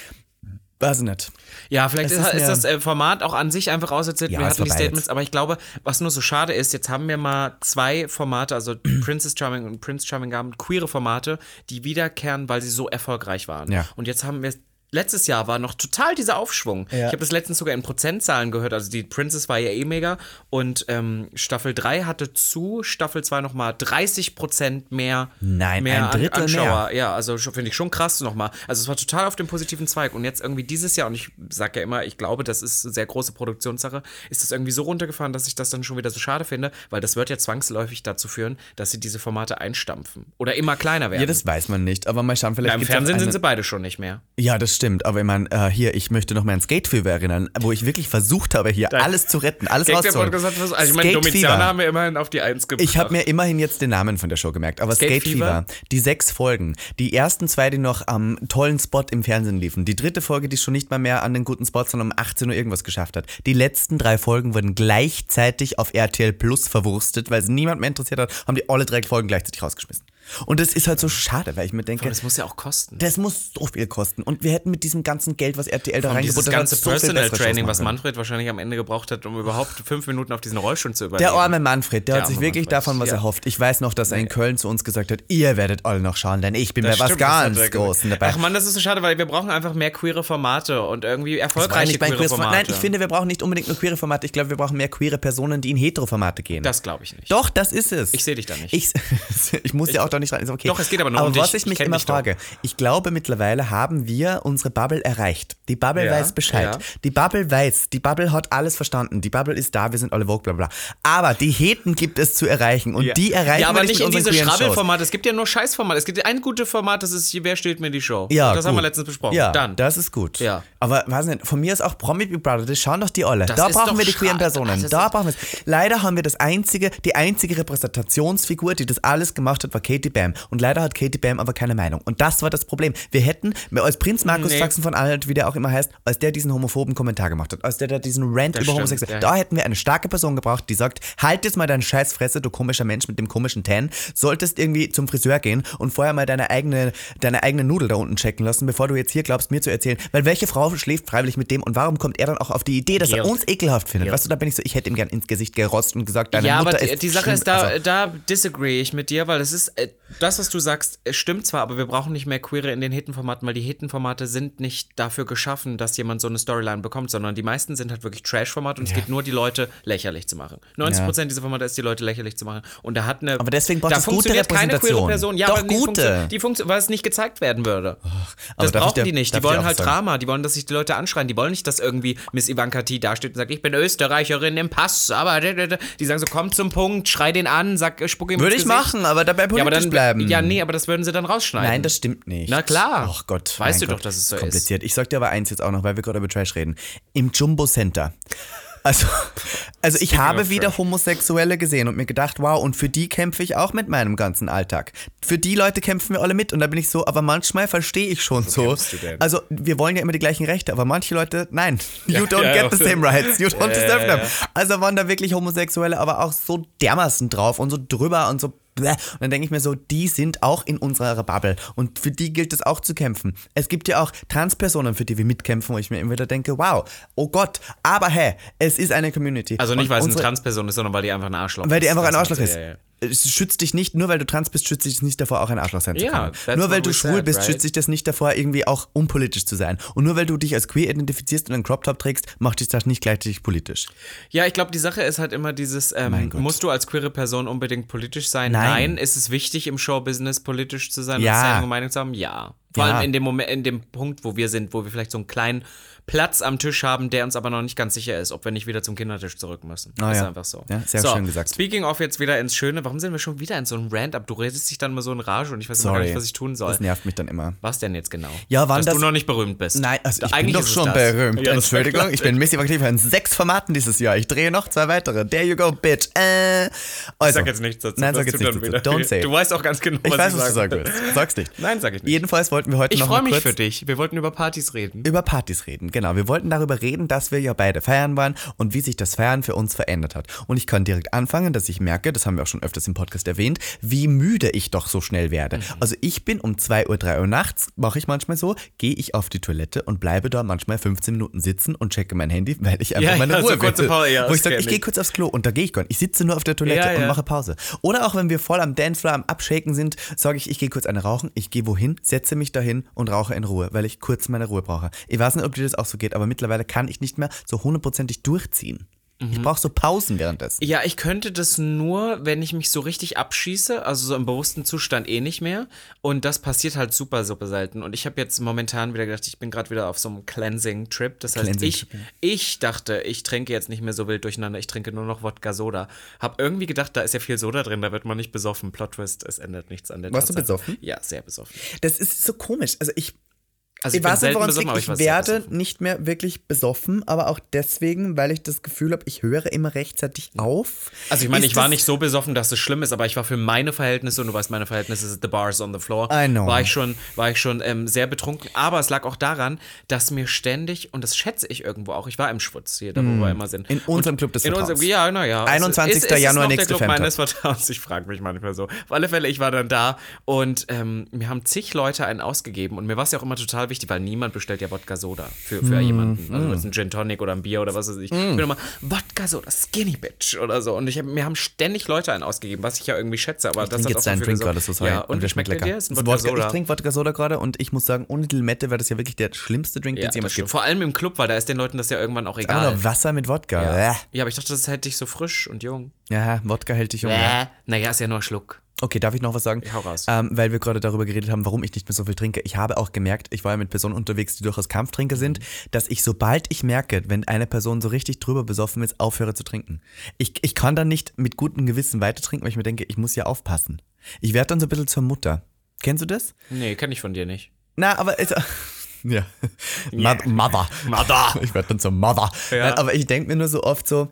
weiß ich nicht. Ja, vielleicht Es ist, ist das äh, Format auch an sich einfach auserzählt. Ja, wir hatten die Statements, aber ich glaube, was nur so schade ist, jetzt haben wir mal zwei Formate, also Princess Charming und Prince Charming haben queere Formate, die wiederkehren, weil sie so erfolgreich waren. Ja. Und jetzt haben wir Letztes Jahr war noch total dieser Aufschwung. Ja. Ich habe das letztens sogar in Prozentzahlen gehört. Also die Princess war ja eh mega. Und ähm, Staffel 3 hatte zu Staffel 2 nochmal 30 Prozent mehr, Nein, mehr ein Drittel Anschauer. Ja, also finde ich schon krass nochmal. Also es war total auf dem positiven Zweig. Und jetzt irgendwie dieses Jahr, und ich sage ja immer, ich glaube, das ist eine sehr große Produktionssache, ist das irgendwie so runtergefahren, dass ich das dann schon wieder so schade finde, weil das wird ja zwangsläufig dazu führen, dass sie diese Formate einstampfen. Oder immer kleiner werden. Ja, das weiß man nicht. Aber mal schauen, vielleicht ja, Im Fernsehen eine, sind sie beide schon nicht mehr. Ja, das stimmt. Aber ich meine, äh, hier, ich möchte noch mal an Skate Fever erinnern, wo ich wirklich versucht habe, hier alles zu retten, alles rauszuholen. Also ich meine, Fever. haben wir immerhin auf die Eins gebracht. Ich habe mir immerhin jetzt den Namen von der Show gemerkt, aber Skate Skate, Fever? Fever, die sechs Folgen, die ersten zwei, die noch am tollen Spot im Fernsehen liefen, die dritte Folge, die schon nicht mal mehr an den guten Spot, sondern um 18 Uhr irgendwas geschafft hat. Die letzten drei Folgen wurden gleichzeitig auf RTL Plus verwurstet, weil es niemand mehr interessiert hat, haben die alle drei Folgen gleichzeitig rausgeschmissen. Und das ist halt so schade, weil ich mir denke, Aber das muss ja auch kosten. das muss so viel kosten. Und wir hätten mit diesem ganzen Geld, was RTL da reingebuttert hat, ganze so Personal Training, was. Manfred wahrscheinlich am Ende gebraucht hat, um überhaupt fünf Minuten auf diesen Rollstuhl zu überleben. Der arme Manfred, der, Der hat sich wirklich Manfred, davon was ja. erhofft. Ich weiß noch, dass er in Köln zu uns gesagt hat, ihr werdet alle noch schauen, denn ich bin Das bei was stimmt, das ganz. Großen dabei. Ach man, das ist so schade, weil wir brauchen einfach mehr queere Formate und irgendwie Das erfolgreiche queere queeres Format. Formate. Nein, ich finde, wir brauchen nicht unbedingt nur queere Formate. Ich glaube, wir brauchen mehr queere Personen, die in Hetero-Formate gehen. das glaube ich nicht. Doch, das ist es. Ich sehe dich da nicht. Ich, ich muss ja auch da nicht rein. Ist okay. Doch, es geht aber nur aber um was dich. ich Ich mich kenn immer dich doch. frage, ich glaube mittlerweile haben wir unsere Bubble erreicht. Die Bubble Ja, weiß Bescheid. ja. Die Bubble weiß, die Bubble hat alles verstanden. Die Bubble ist da, wir sind alle Vogue, bla bla. Aber die Heten gibt es zu erreichen und Ja. die erreichen Ja, aber wir nicht in diese. Schrabbelformate. Es gibt ja nur Scheißformate. Es gibt ein gutes Format, das ist Wer steht mir die Show? Ja, das haben wir gut. letztens besprochen. Ja, Dann. das ist gut. Ja. Aber weiß nicht, von mir ist auch Promi Big Brother, das schauen doch die alle. Das Da brauchen wir die queeren. Personen. Das Da brauchen wir es. Leider haben wir das einzige, die einzige Repräsentationsfigur, die das alles gemacht hat, war Katie Bam. Und leider hat Katie Bam aber keine Meinung. Und das war das Problem. Wir hätten, als Prinz Markus Nee. Sachsen von Anhalt, wie der auch immer heißt, als der diesen homophoben Kommentar gemacht hat, als der da diesen Rant Das über Homosexualität, ja. da hätten wir eine starke Person gebraucht, die sagt, halt jetzt mal deine Scheißfresse, du komischer Mensch mit dem komischen Tan, solltest irgendwie zum Friseur gehen und vorher mal deine eigene, deine eigene Nudel da unten checken lassen, bevor du jetzt hier glaubst, mir zu erzählen, weil welche Frau schläft freiwillig mit dem und warum kommt er dann auch auf die Idee, dass er Georg. uns ekelhaft findet? Georg. Weißt du, da bin ich so, ich hätte ihm gern ins Gesicht gerotzt und gesagt, deine ja, Mutter aber die, ist die Sache schlimm. ist, da, Also, da disagree ich mit dir, weil es ist, äh, das, was du sagst, es stimmt zwar, aber wir brauchen nicht mehr Queere in den Hittenformaten, weil die Hittenformate sind nicht dafür geschaffen, dass jemand so eine Storyline bekommt, sondern die meisten sind halt wirklich Trash-Formate und es geht nur, die Leute lächerlich zu machen. 90% dieser Formate ist, die Leute lächerlich zu machen. Und da hat eine. Aber deswegen braucht da es gute funktioniert keine queere. Person. Ja, Doch, aber gute. Die funktioniert, weil es nicht gezeigt werden würde. aber das brauchen die nicht. Die wollen halt sagen? Drama. Die wollen, dass sich die Leute anschreien. Die wollen nicht, dass irgendwie Miss Ivanka T dasteht und sagt, ich bin Österreicherin im Pass, aber die sagen so, komm zum Punkt, schrei den an, sag, spuck ihm würde ich machen, aber dabei Ja, politisch aber dann bleiben. Ja, nee, aber das würden sie dann rausschneiden. Nein, das stimmt nicht. Na klar. Ach Gott. Weißt du Gott, doch, dass es so ist. kompliziert. Ich sag dir aber eins jetzt auch noch, weil wir gerade über Trash reden. Im Jumbo Center. Also, also ich habe wieder. Homosexuelle gesehen und mir gedacht, wow, und für die kämpfe ich auch mit meinem ganzen Alltag. Für die Leute kämpfen wir alle mit und da bin ich so, aber manchmal verstehe ich schon so. du denn? Also, wir wollen ja immer die gleichen Rechte, aber manche Leute, nein, you don't ja, get ja. the same rights, you don't Ja, deserve ja, them. Also waren da wirklich Homosexuelle, aber auch so dermaßen drauf und so drüber und so. Bläh. Und dann denke ich mir so, die sind auch in unserer Bubble und für die gilt es auch zu kämpfen. Es gibt ja auch Transpersonen, für die wir mitkämpfen, wo ich mir immer wieder denke, wow, oh Gott, aber hey, es ist eine Community. Also nicht, weil es eine Transperson ist, sondern weil die einfach ein Arschloch weil die ist. einfach ein Arschloch ist. ja, ja. Es schützt dich nicht, nur weil du trans bist, schützt dich das nicht davor, auch ein Arschloch sein zu können. that's Nur weil du schwul said, bist, right? schützt dich das nicht davor, irgendwie auch unpolitisch zu sein. Und nur weil du dich als queer identifizierst und einen Crop Top trägst, macht dich das nicht gleichzeitig politisch. Ja, ich glaube, die Sache ist halt immer dieses, ähm, musst du als queere Person unbedingt politisch sein? Nein. Ist es wichtig, im Showbusiness politisch zu sein Ja. und seine Meinung zu haben? Ja. Vor Ja. allem in dem Moment, in dem Punkt, wo wir sind, wo wir vielleicht so einen kleinen Platz am Tisch haben, der uns aber noch nicht ganz sicher ist, ob wir nicht wieder zum Kindertisch zurück müssen. Ah, ist ja. einfach so. Ja, sehr so, schön gesagt. Speaking of jetzt wieder ins Schöne, warum sind wir schon wieder in so einem Rant ab? Du redest dich dann mal so in Rage und ich weiß immer gar Sorry. nicht, was ich tun soll. Das nervt mich dann immer. Was denn jetzt genau? Ja, wann Dass das- du noch nicht berühmt bist. Nein, also ich Eigentlich bin doch schon das. berühmt. Ja, Entschuldigung, ich bin Missy aktiv in sechs Formaten dieses Jahr. Ich drehe noch zwei weitere. There you go, bitch. Äh. Also, Sag jetzt nichts dazu. Nein, sag jetzt nichts dazu. wieder Don't say. Du weißt auch ganz genau, ich was weiß, ich was du sagen willst. Sag's nicht. Nein, sag ich nicht. Jedenfalls wollten wir heute Ich noch freue mal mich kurz für dich. Wir wollten über Partys reden. über Partys reden. Genau, wir wollten darüber reden, dass wir ja beide feiern waren und wie sich das Feiern für uns verändert hat. Und ich kann direkt anfangen, dass ich merke, das haben wir auch schon öfters im Podcast erwähnt, wie müde ich doch so schnell werde. Mhm. Also ich bin um 2 Uhr, 3 Uhr nachts, mache ich manchmal so, gehe ich auf die Toilette und bleibe da manchmal 15 Minuten sitzen und checke mein Handy, weil ich einfach Ja, meine ja, so Ruhe kurze will. Pause, ja, Wo ich sage, ich gehe kurz aufs Klo und da gehe ich gar nicht. Ich sitze nur auf der Toilette Ja, und mache Pause. Oder auch wenn wir voll am Dancefloor, am Abshaken sind, sage ich, ich gehe kurz eine rauchen, ich gehe wohin, setze mich dahin und rauche in Ruhe, weil ich kurz meine Ruhe brauche. Ich weiß nicht, ob dir das auch so geht, aber mittlerweile kann ich nicht mehr so hundertprozentig durchziehen. Mhm. Ich brauche so Pausen währenddessen. Ja, ich könnte das nur, wenn ich mich so richtig abschieße, also so im bewussten Zustand eh nicht mehr. Und das passiert halt super, super selten. Und ich habe jetzt momentan wieder gedacht, ich bin gerade wieder auf so einem Cleansing-Trip. Das heißt, Cleansing ich, ich dachte, ich trinke jetzt nicht mehr so wild durcheinander, ich trinke nur noch Wodka-Soda. Hab irgendwie gedacht, da ist ja viel Soda drin, da wird man nicht besoffen. Plot-Twist, es ändert nichts an der Warst du Tatsache. besoffen? Ja, sehr besoffen. Das ist so komisch. Also ich, Also ich, nicht, selten besoffen, Ich war sehr werde nicht mehr wirklich besoffen, aber auch deswegen, weil ich das Gefühl habe, ich höre immer rechtzeitig auf. Also ich meine, Ist ich war nicht so besoffen, dass es schlimm ist, aber ich war für meine Verhältnisse, und du weißt, meine Verhältnisse sind the bars on the floor, I know. war ich schon, war ich schon ähm, sehr betrunken. Aber es lag auch daran, dass mir ständig, und das schätze ich irgendwo auch, ich war im Schwutz hier, da wo wir immer sind. Mm. In unserem und Club des in Vertrauens. unserem, Ja, naja. 21. Januar, nächste Club meines Vertrauens. Ich frage mich manchmal so. Auf alle Fälle, ich war dann da und ähm, mir haben zig Leute einen ausgegeben und mir war es ja auch immer total wichtig, weil niemand bestellt ja Wodka Soda für, Mm. für jemanden. Also jetzt ein Gin Tonic oder ein Bier oder was weiß ich. Ich bin immer Wodka Soda, Skinny Bitch oder so. Und ich hab, mir haben ständig Leute einen ausgegeben, was ich ja irgendwie schätze. Aber das trinke hat jetzt deinen Drink gerade, so sorry. Ja, und, der wie schmeckt der dir? Ist ein Das Wodka Wodka, Soda. ich trinke Wodka Soda gerade und ich muss sagen, ohne die Limette wäre das ja wirklich der schlimmste Drink, ja, den es das jemals gibt. Vor allem im Club, weil da ist den Leuten das ja irgendwann auch egal. nur Wasser mit Wodka. Ja. Ja, aber ich dachte, das hält dich so frisch und jung. ja Wodka hält dich jung. ja. Äh. Naja, ist ja nur ein Schluck. Okay, darf ich noch was sagen? Hau raus. Ähm, weil wir gerade darüber geredet haben, warum ich nicht mehr so viel trinke. Ich habe auch gemerkt, ich war ja mit Personen unterwegs, die durchaus Kampftrinker sind, dass ich, sobald ich merke, wenn eine Person so richtig drüber besoffen ist, aufhöre zu trinken. Ich, ich kann dann nicht mit gutem Gewissen weiter trinken, weil ich mir denke, ich muss ja aufpassen. Ich werde dann so ein bisschen zur Mutter. Kennst du das? Nee, kenne ich von dir nicht. Na, aber es, ja. Mo- Mother. Mother. Ich werde dann zur Mother. Ja. Nein, aber ich denke mir nur so oft so,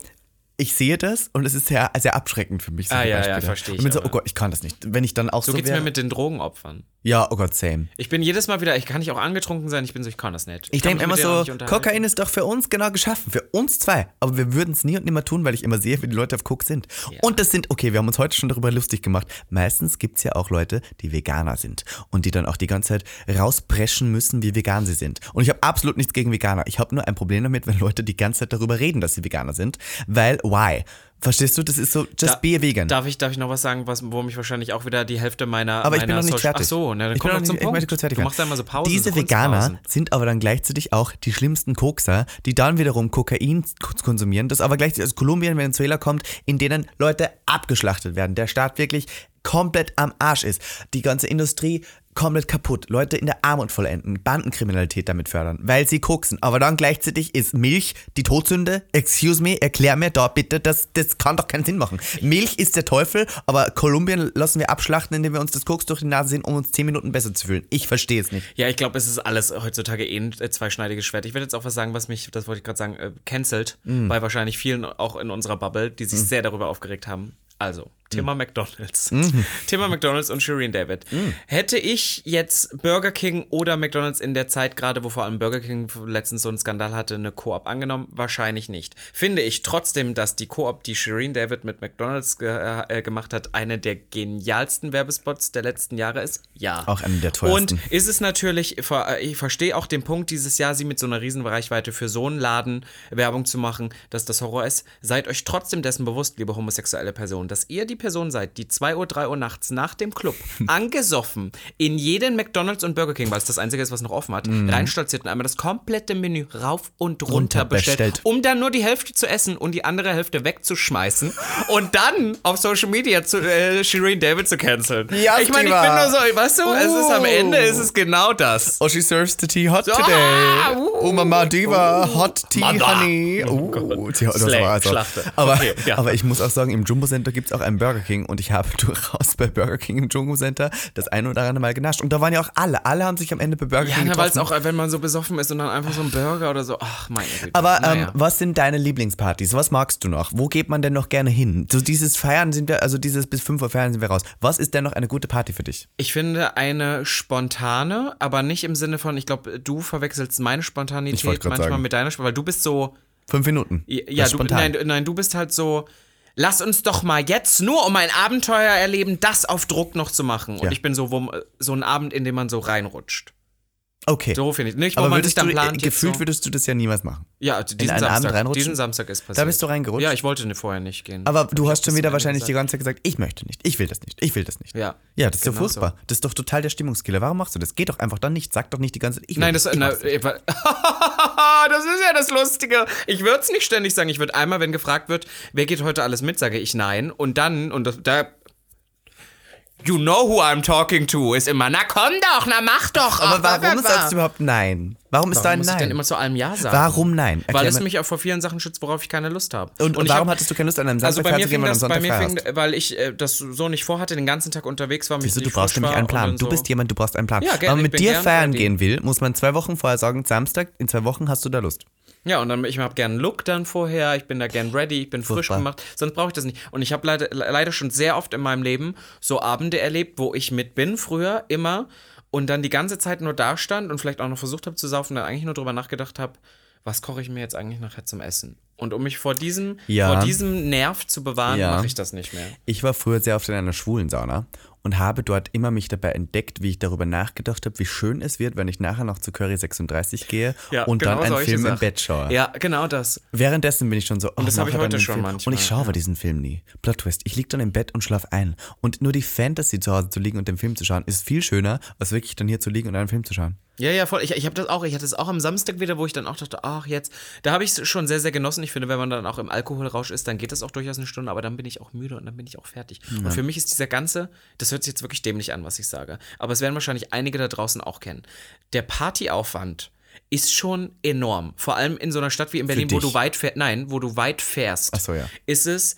ich sehe das und es ist sehr, sehr abschreckend für mich. Ah, solche ja, ja, Beispiele. verstehe ich Und bin so, oh Gott, ich kann das nicht. Wenn ich dann auch So so, geht's wäre. mir mit den Drogenopfern. Ja, oh Gott, same. Ich bin jedes Mal wieder, ich kann nicht auch angetrunken sein, ich bin so, ich kann das nicht. Ich kann denke immer so. Kokain ist doch für uns genau geschaffen, für uns zwei. Aber wir würden es nie und nimmer tun, weil ich immer sehe, wie die Leute auf Coke sind. Und das sind, okay, wir haben uns heute schon darüber lustig gemacht. Meistens gibt es ja auch Leute, die Veganer sind und die dann auch die ganze Zeit rauspreschen müssen, wie vegan sie sind. Und ich habe absolut nichts gegen Veganer. Ich habe nur ein Problem damit, wenn Leute die ganze Zeit darüber reden, dass sie Veganer sind. Weil, why? Verstehst du? Das ist so, just Da- be vegan. Darf ich, darf ich noch was sagen, was, wo mich wahrscheinlich auch wieder die Hälfte meiner. Aber ich bin meiner noch nicht Social- fertig. Ach so, na, dann ich komm bin noch zum nicht, ich Punkt. möchte kurz fertig du machst immer so Pausen. Diese so Veganer sind aber dann gleichzeitig auch die schlimmsten Kokser, die dann wiederum Kokain konsumieren, das aber gleichzeitig aus Kolumbien, Venezuela kommt, in denen Leute abgeschlachtet werden. Der Staat wirklich komplett am Arsch ist. Die ganze Industrie komplett kaputt. Leute in der Armut vollenden, Bandenkriminalität damit fördern, weil sie koksen. Aber dann gleichzeitig ist Milch die Todsünde. Excuse me, erklär mir da bitte, das, das kann doch keinen Sinn machen. Milch ist der Teufel, aber Kolumbien lassen wir abschlachten, indem wir uns das Koks durch die Nase sehen, um uns 10 Minuten besser zu fühlen. Ich verstehe es nicht. Ja, ich glaube, es ist alles heutzutage eh ein äh, zweischneidiges Schwert. Ich werde jetzt auch was sagen, was mich, das wollte ich gerade sagen, äh, cancelt, Mm. bei wahrscheinlich vielen auch in unserer Bubble, die sich sehr darüber aufgeregt haben. Also, Thema Mm. McDonalds. Mhm. Thema McDonalds und Shireen David. Hätte ich jetzt Burger King oder McDonalds in der Zeit, gerade wo vor allem Burger King letztens so einen Skandal hatte, eine Koop angenommen? Wahrscheinlich nicht. Finde ich trotzdem, dass die Koop, die Shireen David mit McDonalds ge äh, gemacht hat, eine der genialsten Werbespots der letzten Jahre ist? Ja. Auch eine der teuersten. Und ist es natürlich, ver- ich verstehe auch den Punkt dieses Jahr, sie mit so einer riesen Reichweite für so einen Laden Werbung zu machen, dass das Horror ist. Seid euch trotzdem dessen bewusst, liebe homosexuelle Personen, dass ihr die Person seid, die 2 Uhr, 3 Uhr nachts nach dem Club angesoffen in jeden McDonalds und Burger King, weil es das einzige ist, was noch offen hat, reinstolziert und einmal das komplette Menü rauf und runter, Runter bestellt, bestellt. um dann nur die Hälfte zu essen und die andere Hälfte wegzuschmeißen und dann auf Social Media zu äh, Shireen David zu canceln. Ja, ich meine, ich bin nur so, weißt du, es ist am Oh. Ende, ist es genau das. Oh, she serves the tea hot today. Ah, uh. oh, Mama Diva, hot tea, Mama. honey. Oh Oh, Gott. sie- das Slay, war also. Aber, Okay, ja. aber ich muss auch sagen, im Jumbo Center gibt es auch einen Burger King und ich habe durchaus bei Burger King im Jumbo Center das eine oder andere Mal genascht. Und da waren ja auch alle. Alle haben sich am Ende bei Burger Ja, King na, weil es getroffen. auch, wenn man so besoffen ist und dann einfach so ein Burger oder so, ach, meine Güte. Aber ähm, Naja. was sind deine Lieblingspartys? Was magst du noch? Wo geht man denn noch gerne hin? So dieses Feiern sind wir, also dieses bis 5 Uhr Feiern sind wir raus. Was ist denn noch eine gute Party für dich? Ich finde eine spontane, aber nicht im Sinne von, ich glaube, du verwechselst meine Spontanität manchmal sagen. mit deiner, weil du bist so, Fünf Minuten. ja, du, spontan. nein, nein, du bist halt so, lass uns doch mal jetzt nur um ein Abenteuer erleben, das auf Druck noch zu machen. Und Ja. ich bin so, wo, so ein Abend, in dem man so reinrutscht. Okay. So finde ich. Nicht, wo aber man sich dann du, plant. äh, jetzt gefühlt so. würdest du das ja niemals machen. Ja, diesen Samstag, diesen Samstag ist passiert. Da bist du reingerutscht? Ja, ich wollte ne- vorher nicht gehen. Aber du Ich hast schon das wieder wahrscheinlich die gesagt. ganze Zeit gesagt, ich möchte nicht, ich will das nicht, ich will das nicht. Ja. Ja, das ist Genau doch furchtbar. Das ist doch total der Stimmungskiller. Warum machst du das? Geh doch einfach dann nicht. Sag doch nicht die ganze Zeit, ich will Nein, das, ich na, äh, wa- das ist ja das Lustige. Ich würde es nicht ständig sagen. Ich würde einmal, wenn gefragt wird, wer geht heute alles mit, sage ich nein. Und dann, und das, da. You know who I'm talking to, ist immer, na komm doch, na mach doch. Aber ach, warum wa- wa- sagst du überhaupt nein? Warum ist Warum dein muss ich denn Nein? immer zu allem Ja sagen? Warum nein? Weil Erklär es mir- mich auch vor vielen Sachen schützt, worauf ich keine Lust habe. und, ich warum hab- hattest du keine Lust an einem also Samstag bei feiern mir zu gehen, fing weil das, bei mir fing, weil ich äh, das so nicht vorhatte, den ganzen Tag unterwegs war, mich Siehst du, brauchst nämlich einen und Plan. dann Du so- bist jemand, du brauchst einen Plan. Ja, Wenn gerne, man ich mit dir feiern gehen will, muss man zwei Wochen vorher sagen, Samstag, in zwei Wochen hast du da Lust. Ja, und dann ich habe gern einen Look dann vorher, ich bin da gern ready, ich bin frisch Furchtbar. gemacht, sonst brauche ich das nicht. Und ich habe leider, le- leider schon sehr oft in meinem Leben so Abende erlebt, wo ich mit bin früher immer und dann die ganze Zeit nur da stand und vielleicht auch noch versucht habe zu saufen, dann eigentlich nur drüber nachgedacht habe, was koche ich mir jetzt eigentlich nachher zum Essen? Und um mich vor diesem, Ja. vor diesem Nerv zu bewahren, Ja. mache ich das nicht mehr. Ich war früher sehr oft in einer schwulen Sauna und habe dort immer mich dabei entdeckt, wie ich darüber nachgedacht habe, wie schön es wird, wenn ich nachher noch zu Curry 36 gehe und dann einen Film im Sachen. Bett schaue. Ja, genau das. Währenddessen bin ich schon so, oh, das habe ich heute schon Film. manchmal, Und ich schaue aber diesen Film nie. Plot Twist. Ich liege dann im Bett und schlafe ein. Und nur die Fantasy zu Hause zu liegen und den Film zu schauen, ist viel schöner, als wirklich dann hier zu liegen und einen Film zu schauen. Ja, ja, voll. Ich, ich habe das auch. Ich hatte es auch am Samstag wieder, wo ich dann auch dachte, ach, jetzt. Da habe ich es schon sehr, sehr genossen. Ich finde, wenn man dann auch im Alkoholrausch ist, dann geht das auch durchaus eine Stunde, aber dann bin ich auch müde und dann bin ich auch fertig. Und für mich ist dieser ganze, das hört sich jetzt wirklich dämlich an, was ich sage, aber es werden wahrscheinlich einige da draußen auch kennen. Der Partyaufwand ist schon enorm. Vor allem in so einer Stadt wie in Berlin, wo du weit fährst. Nein, wo du weit fährst. Ach so, ja. Ist es.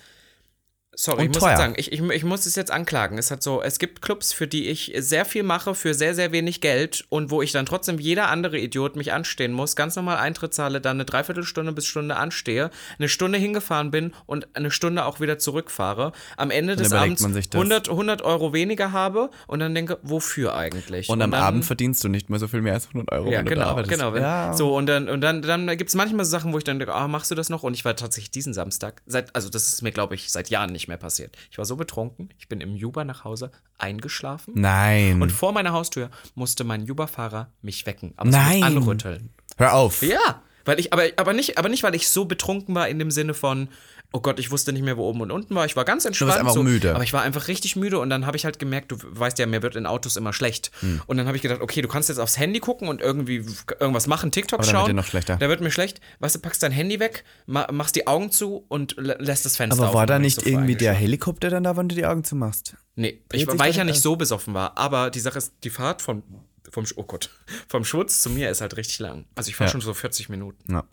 Sorry, Und ich muss sagen, ich, ich, ich muss es jetzt anklagen. Es hat so, es gibt Clubs, für die ich sehr viel mache für sehr, sehr wenig Geld und wo ich dann trotzdem jeder andere Idiot mich anstehen muss, ganz normal Eintritt zahle, dann eine Dreiviertelstunde bis Stunde anstehe, eine Stunde hingefahren bin und eine Stunde auch wieder zurückfahre. Am Ende des Abends man sich das. 100, 100 Euro weniger habe und dann denke, wofür eigentlich? Und, am dann, Abend verdienst du nicht mehr so viel mehr als 100 Euro. ja, genau, genau. Wenn, Ja. So, und dann, und dann, dann gibt es manchmal so Sachen, wo ich dann denke, ah, machst du das noch? Und ich war tatsächlich diesen Samstag, seit, also das ist mir, glaube ich, seit Jahren nicht mehr passiert. Ich war so betrunken, ich bin im Uber nach Hause eingeschlafen. Nein. Und vor meiner Haustür musste mein Uber-Fahrer mich wecken. Aber Nein. anrütteln. Hör auf. Ja, weil ich, aber, aber, nicht, aber nicht, weil ich so betrunken war in dem Sinne von, oh Gott, ich wusste nicht mehr, wo oben und unten war. Ich war ganz entspannt. einfach so, müde. Aber ich war einfach richtig müde und dann habe ich halt gemerkt, du weißt ja, mir wird in Autos immer schlecht. Hm. Und dann habe ich gedacht, okay, du kannst jetzt aufs Handy gucken und irgendwie irgendwas machen, TikTok Aber dann wird schauen. dir noch schlechter. Da wird mir schlecht. Weißt du, packst dein Handy weg, ma machst die Augen zu und lä- lässt das Fenster Aber auf. war und da nicht irgendwie der. Helikopter dann da, wenn du die Augen zumachst? Nee, ich, weil ich ja nicht so besoffen war. Aber die Sache ist, die Fahrt von, vom, oh Gott, vom Schwutz zu mir ist halt richtig lang. Also ich fahre Ja. schon so 40 Minuten. Ja.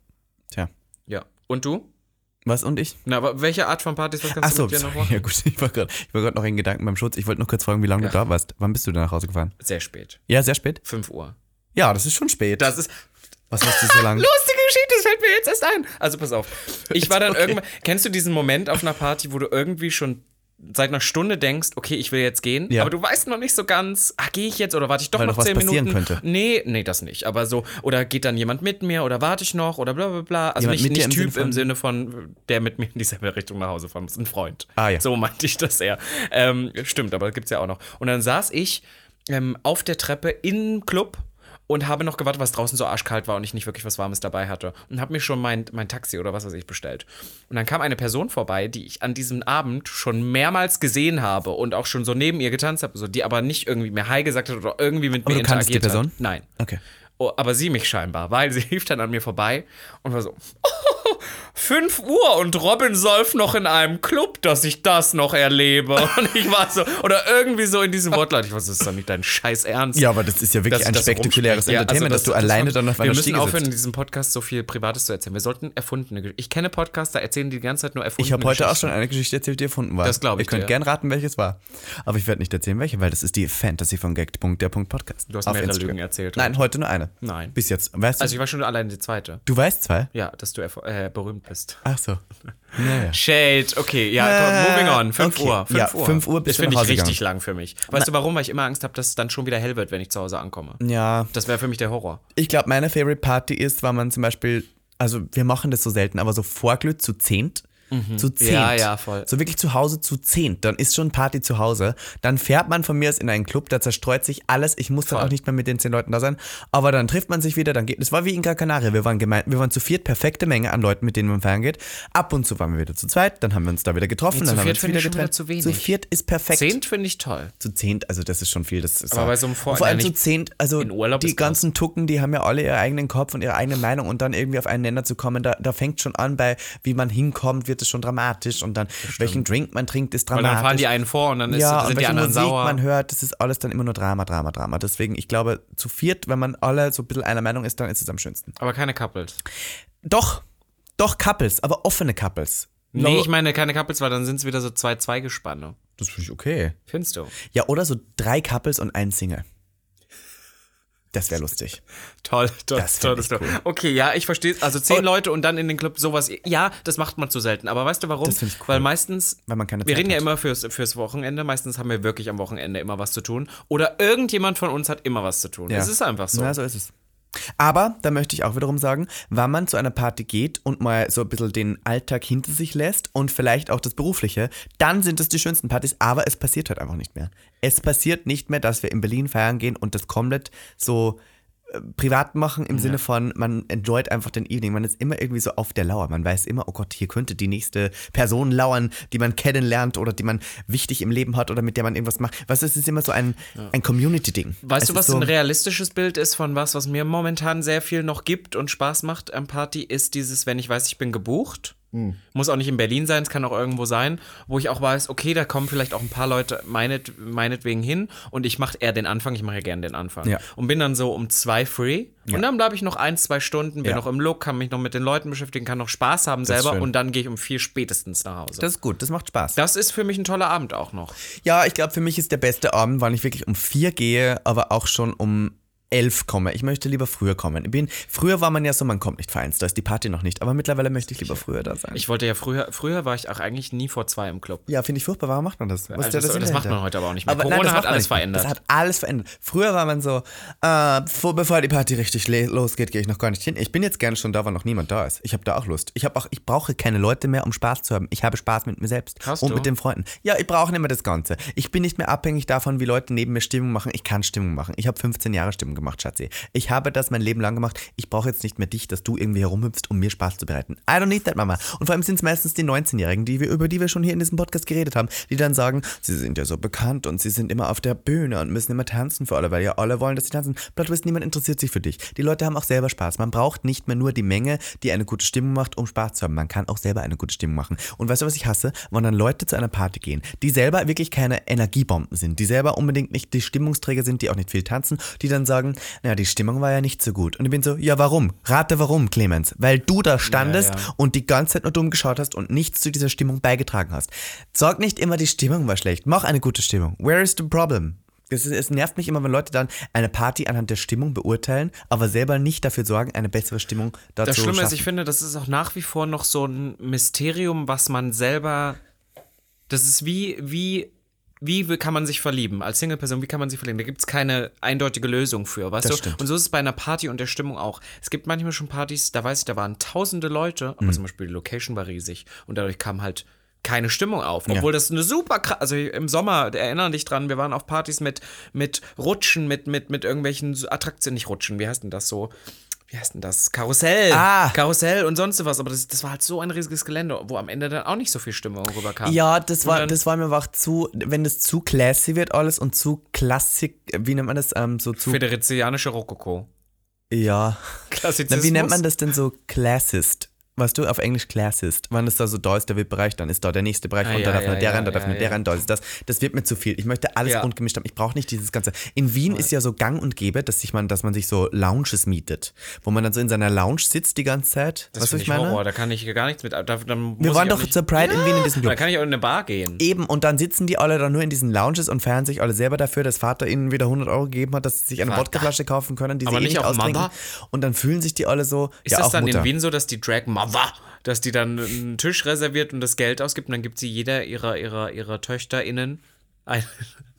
Tja. Ja. Und du? Was und ich? Na, aber welche Art von Partys was kannst Achso, du mit dir noch machen? ja gut, ich war gerade noch in Gedanken beim Schutz. Ich wollte noch kurz fragen, wie lange Ja. du da warst. Wann bist du denn nach Hause gefahren? Sehr spät. Ja, sehr spät. 5 Uhr. Ja, das ist schon spät. Das ist Was hast du so lange? lustige Geschichte, das fällt mir jetzt erst ein. Also pass auf. Ich war dann Okay. irgendwann. Kennst du diesen Moment auf einer Party, wo du irgendwie schon seit einer Stunde denkst, okay, ich will jetzt gehen, Ja. aber du weißt noch nicht so ganz, ah, gehe ich jetzt oder warte ich doch Weil noch noch was 10 passieren Minuten? könnte. Nee, nee, das nicht. Aber so, oder geht dann jemand mit mir oder warte ich noch oder bla bla bla. Also Jemand nicht, nicht Typ Sinne im Sinne von, der mit mir in dieselbe Richtung nach Hause fahren muss. Ein Freund. Ah, ja. So meinte ich das eher. Ähm, stimmt, aber gibt's ja auch noch. Und dann saß ich ähm, auf der Treppe im Club und habe noch gewartet, was draußen so arschkalt war und ich nicht wirklich was Warmes dabei hatte. Und habe mir schon mein, mein Taxi oder was weiß ich bestellt. Und dann kam eine Person vorbei, die ich an diesem Abend schon mehrmals gesehen habe und auch schon so neben ihr getanzt habe, so, die aber nicht irgendwie mehr Hi gesagt hat oder irgendwie mit Aber mir du kanntest die interagiert Person? hat. Nein. Okay. Oh, aber sie mich scheinbar, weil sie lief dann an mir vorbei und war so, 5 Uhr und Robin säuft noch in einem Club, dass ich das noch erlebe. Und ich war so, oder irgendwie so in diesem Wortlaut. Ich weiß, das ist doch nicht dein scheiß Ernst. Ja, aber das ist ja wirklich ein das spektakuläres rumspreche. Ja, also Entertainment, dass du alleine dann auf Wir einer müssen Stiege aufhören, in sitzt. diesem Podcast so viel Privates zu erzählen. Wir sollten erfundene Geschichten. Ich kenne Podcasts, da erzählen die die ganze Zeit nur erfundene Ich habe heute auch schon eine Geschichte erzählt, die erfunden war. Das glaub ich Ihr könnt dir. gern raten, welches war. Aber ich werde nicht erzählen, welche, weil das ist die Fantasy von Gag.der.podcast. Du hast auf mehrere Instagram. Lügen erzählt. Nein, heute nur eine. Nein. Bis jetzt. Weißt du, Also ich war schon alleine die zweite. du weißt zwei? Ja, dass du äh, berühmt bist. Ach so. Naja. Shade, okay, ja, Äh, moving on. 5 okay. Uhr. 5 Ja, Uhr. 5 Uhr bist Das finde ich richtig lang für mich. Weißt du warum? Weil ich immer Angst habe, dass es dann schon wieder hell wird, wenn ich zu Hause ankomme. Ja, Das wäre für mich der Horror. ich glaube, meine Favorite Party ist, wenn man zum Beispiel, also wir machen das so selten, aber so Vorglüht zu zehnt. Zu zehnt. Mhm. Ja, ja, voll. So wirklich zu Hause zu zehnt. Dann ist schon Party zu Hause. Dann fährt man von mir aus in einen Club, da zerstreut sich alles. Ich muss dann Voll. auch nicht mehr mit den zehn Leuten da sein. Aber dann trifft man sich wieder, dann geht. Es war wie in Gran Canaria. Wir waren gemein, wir waren zu viert, perfekte Menge an Leuten, mit denen man feiern geht. Ab und zu waren wir wieder zu zweit, dann haben wir uns da wieder getroffen, Nee, dann zu haben wir viert uns finde wieder getrennt. zu wenig. Zu viert ist perfekt. Zehnt finde ich toll. Zu zehnt, also das ist schon viel. Das ist Aber bei so einem Vor- Vor allem zu zehnt, also die ist krass. ganzen Tucken, die haben ja alle ihren eigenen Kopf und ihre eigene Meinung und dann irgendwie auf einen Nenner zu kommen, da, da fängt schon an bei, wie man hinkommt, wird es schon dramatisch und dann welchen Drink man trinkt, ist dramatisch. dann fahren die einen vor und dann ist, ja, und sind die welche anderen Musik sauer. man hört, das ist alles dann immer nur Drama, Drama, Drama. Deswegen, ich glaube, zu viert, wenn man alle so ein bisschen einer Meinung ist, dann ist es am schönsten. Aber keine Couples. Doch, doch Couples, aber offene Couples. Nee, ich meine keine Couples, weil dann sind es wieder so zwei Zweigespanne. Das finde ich okay. Findest du? Ja, oder so drei Couples und ein Single. Das wäre lustig. Toll, toll, Das toll, toll. cool. Okay, ja, ich verstehe. Also zehn Und- Leute und dann in den Club sowas. Ja, das macht man zu selten. Aber weißt du warum? Das ich cool. Weil meistens. Weil man keine wir Zeit reden ja hat. immer fürs, fürs Wochenende. Meistens haben wir wirklich am Wochenende immer was zu tun. Oder irgendjemand von uns hat immer was zu tun. Ja. Es ist einfach so. Ja, so ist es. Aber, da möchte ich auch wiederum sagen, wenn man zu einer Party geht und mal so ein bisschen den Alltag hinter sich lässt und vielleicht auch das Berufliche, dann sind es die schönsten Partys, aber es passiert halt einfach nicht mehr. Es passiert nicht mehr, dass wir in Berlin feiern gehen und das komplett so privat machen im Sinne von, man enjoyt einfach den Evening. Man ist immer irgendwie so auf der Lauer. Man weiß immer, oh Gott, hier könnte die nächste Person lauern, die man kennenlernt oder die man wichtig im Leben hat oder mit der man irgendwas macht. Du, es ist immer so ein, ein Community-Ding. Weißt Es du, ist was so, ein realistisches Bild ist von was, was mir momentan sehr viel noch gibt und Spaß macht am Party, ist dieses, wenn ich weiß, ich bin gebucht. Hm. Muss auch nicht in Berlin sein, es kann auch irgendwo sein, wo ich auch weiß, okay, da kommen vielleicht auch ein paar Leute meinet, meinetwegen hin und ich mache eher den Anfang, ich mache ja gerne den Anfang. Ja. Und bin dann so um zwei free und dann bleibe ich noch ein, zwei Stunden, bin Ja. noch im Look, kann mich noch mit den Leuten beschäftigen, kann noch Spaß haben selber schön. und dann gehe ich um vier spätestens nach Hause. Das ist gut, das macht Spaß. das ist für mich ein toller Abend auch noch. Ja, ich glaube, für mich ist der beste Abend, wann ich wirklich um vier gehe, aber auch schon um elf komme. Ich möchte lieber früher kommen. Ich bin, früher war man ja so, man kommt nicht vereins, da ist die Party noch nicht, aber mittlerweile möchte ich lieber früher da sein. Ich wollte ja früher, früher war ich auch eigentlich nie vor zwei im Club. ja, finde ich furchtbar. Warum macht man das? Was ist das, Sinn das macht man heute aber auch nicht mehr. Aber Corona nein, das hat alles nicht verändert. Das hat alles verändert. Früher war man so, äh, vor, bevor die Party richtig losgeht, gehe ich noch gar nicht hin. Ich bin jetzt gerne schon da, weil noch niemand da ist. Ich habe da auch Lust. Ich habe auch, ich brauche keine Leute mehr, um Spaß zu haben. Ich habe Spaß mit mir selbst Hast und du? mit den Freunden. Ja, ich brauche nicht mehr das Ganze. Ich bin nicht mehr abhängig davon, wie Leute neben mir Stimmung machen. Ich kann Stimmung machen. Ich habe 15 Jahre Stimmung gemacht, Schatzi. Ich habe das mein Leben lang gemacht. Ich brauche jetzt nicht mehr dich, dass du irgendwie herumhüpfst, um mir Spaß zu bereiten. I don't need that, Mama. Und vor allem sind es meistens die 19-Jährigen, die wir, über die wir schon hier in diesem Podcast geredet haben, die dann sagen, sie sind ja so bekannt und sie sind immer auf der Bühne und müssen immer tanzen für alle, weil ja alle wollen, dass sie tanzen. Plot Twist, niemand interessiert sich für dich. Die Leute haben auch selber Spaß. Man braucht nicht mehr nur die Menge, die eine gute Stimmung macht, um Spaß zu haben. Man kann auch selber eine gute Stimmung machen. Und weißt du, was ich hasse? Wenn dann Leute zu einer Party gehen, die selber wirklich keine Energiebomben sind, die selber unbedingt nicht die Stimmungsträger sind, die auch nicht viel tanzen, die dann sagen, naja, die Stimmung war ja nicht so gut. Und ich bin so, ja, warum? Rate warum, Clemens? Weil du da standest Ja, ja. und die ganze Zeit nur dumm geschaut hast und nichts zu dieser Stimmung beigetragen hast. Sag nicht immer, die Stimmung war schlecht. Mach eine gute Stimmung. Where is the problem? Es, ist, es nervt mich immer, wenn Leute dann eine Party anhand der Stimmung beurteilen, aber selber nicht dafür sorgen, eine bessere Stimmung dazu Das Schlimme ist, ich finde, das ist auch nach wie vor noch so ein Mysterium, was man selber. Das ist wie, wie, wie kann man sich verlieben? Als Single-Person, wie kann man sich verlieben? Da gibt es keine eindeutige Lösung für, weißt Das du? stimmt. Und so ist es bei einer Party und der Stimmung auch. Es gibt manchmal schon Partys, da weiß ich, da waren tausende Leute, Mhm. aber zum Beispiel die Location war riesig und dadurch kam halt keine Stimmung auf. Obwohl das eine super krass, also im Sommer, erinnern dich dran, wir waren auf Partys mit, mit Rutschen, mit, mit, mit irgendwelchen Attraktionen, nicht Rutschen, wie heißt denn das so? Wie heißt denn das? Karussell. Ah. Karussell und sonst was. Aber das, das war halt so ein riesiges Gelände, wo am Ende dann auch nicht so viel Stimmung rüberkam. Ja, das war, das war mir auch zu, wenn das zu classy wird alles und zu klassik, wie nennt man das, ähm, so zu, Federizianische Rokoko. ja. Klassizismus. Na, wie nennt man das denn so classist? Weißt du, auf Englisch classist. Wenn es da so, da ist der VIP-Bereich, dann ist da der nächste Bereich Ah, und ja, da darf ja, nur der ja, rein, da darf nur der rein, da ist das. Das wird mir zu viel. Ich möchte alles rund gemischt haben. Ich brauche nicht dieses Ganze. In Wien ist ja so gang und gäbe, dass, sich man, dass man sich so Lounges mietet, wo man dann so in seiner Lounge sitzt die ganze Zeit. Das weißt du, ich meine? Horror, da kann ich gar nichts mit. Da, dann Wir waren doch nicht, zur Pride in Wien in diesem Da Club. kann ich auch in eine Bar gehen. Eben, und dann sitzen die alle da nur in diesen Lounges und feiern sich alle selber dafür, dass Vater ihnen wieder 100 Euro gegeben hat, dass sie sich eine Vater. Wodkaflasche kaufen können, die Aber sie eh nicht nicht auch austrinken. Mama? Und dann fühlen sich die alle so, Ist das auch dann Mutter. in Wien so, dass die Drag Mother, dass die dann einen Tisch reserviert und das Geld ausgibt und dann gibt sie jeder ihrer, ihrer, ihrer TöchterInnen ein.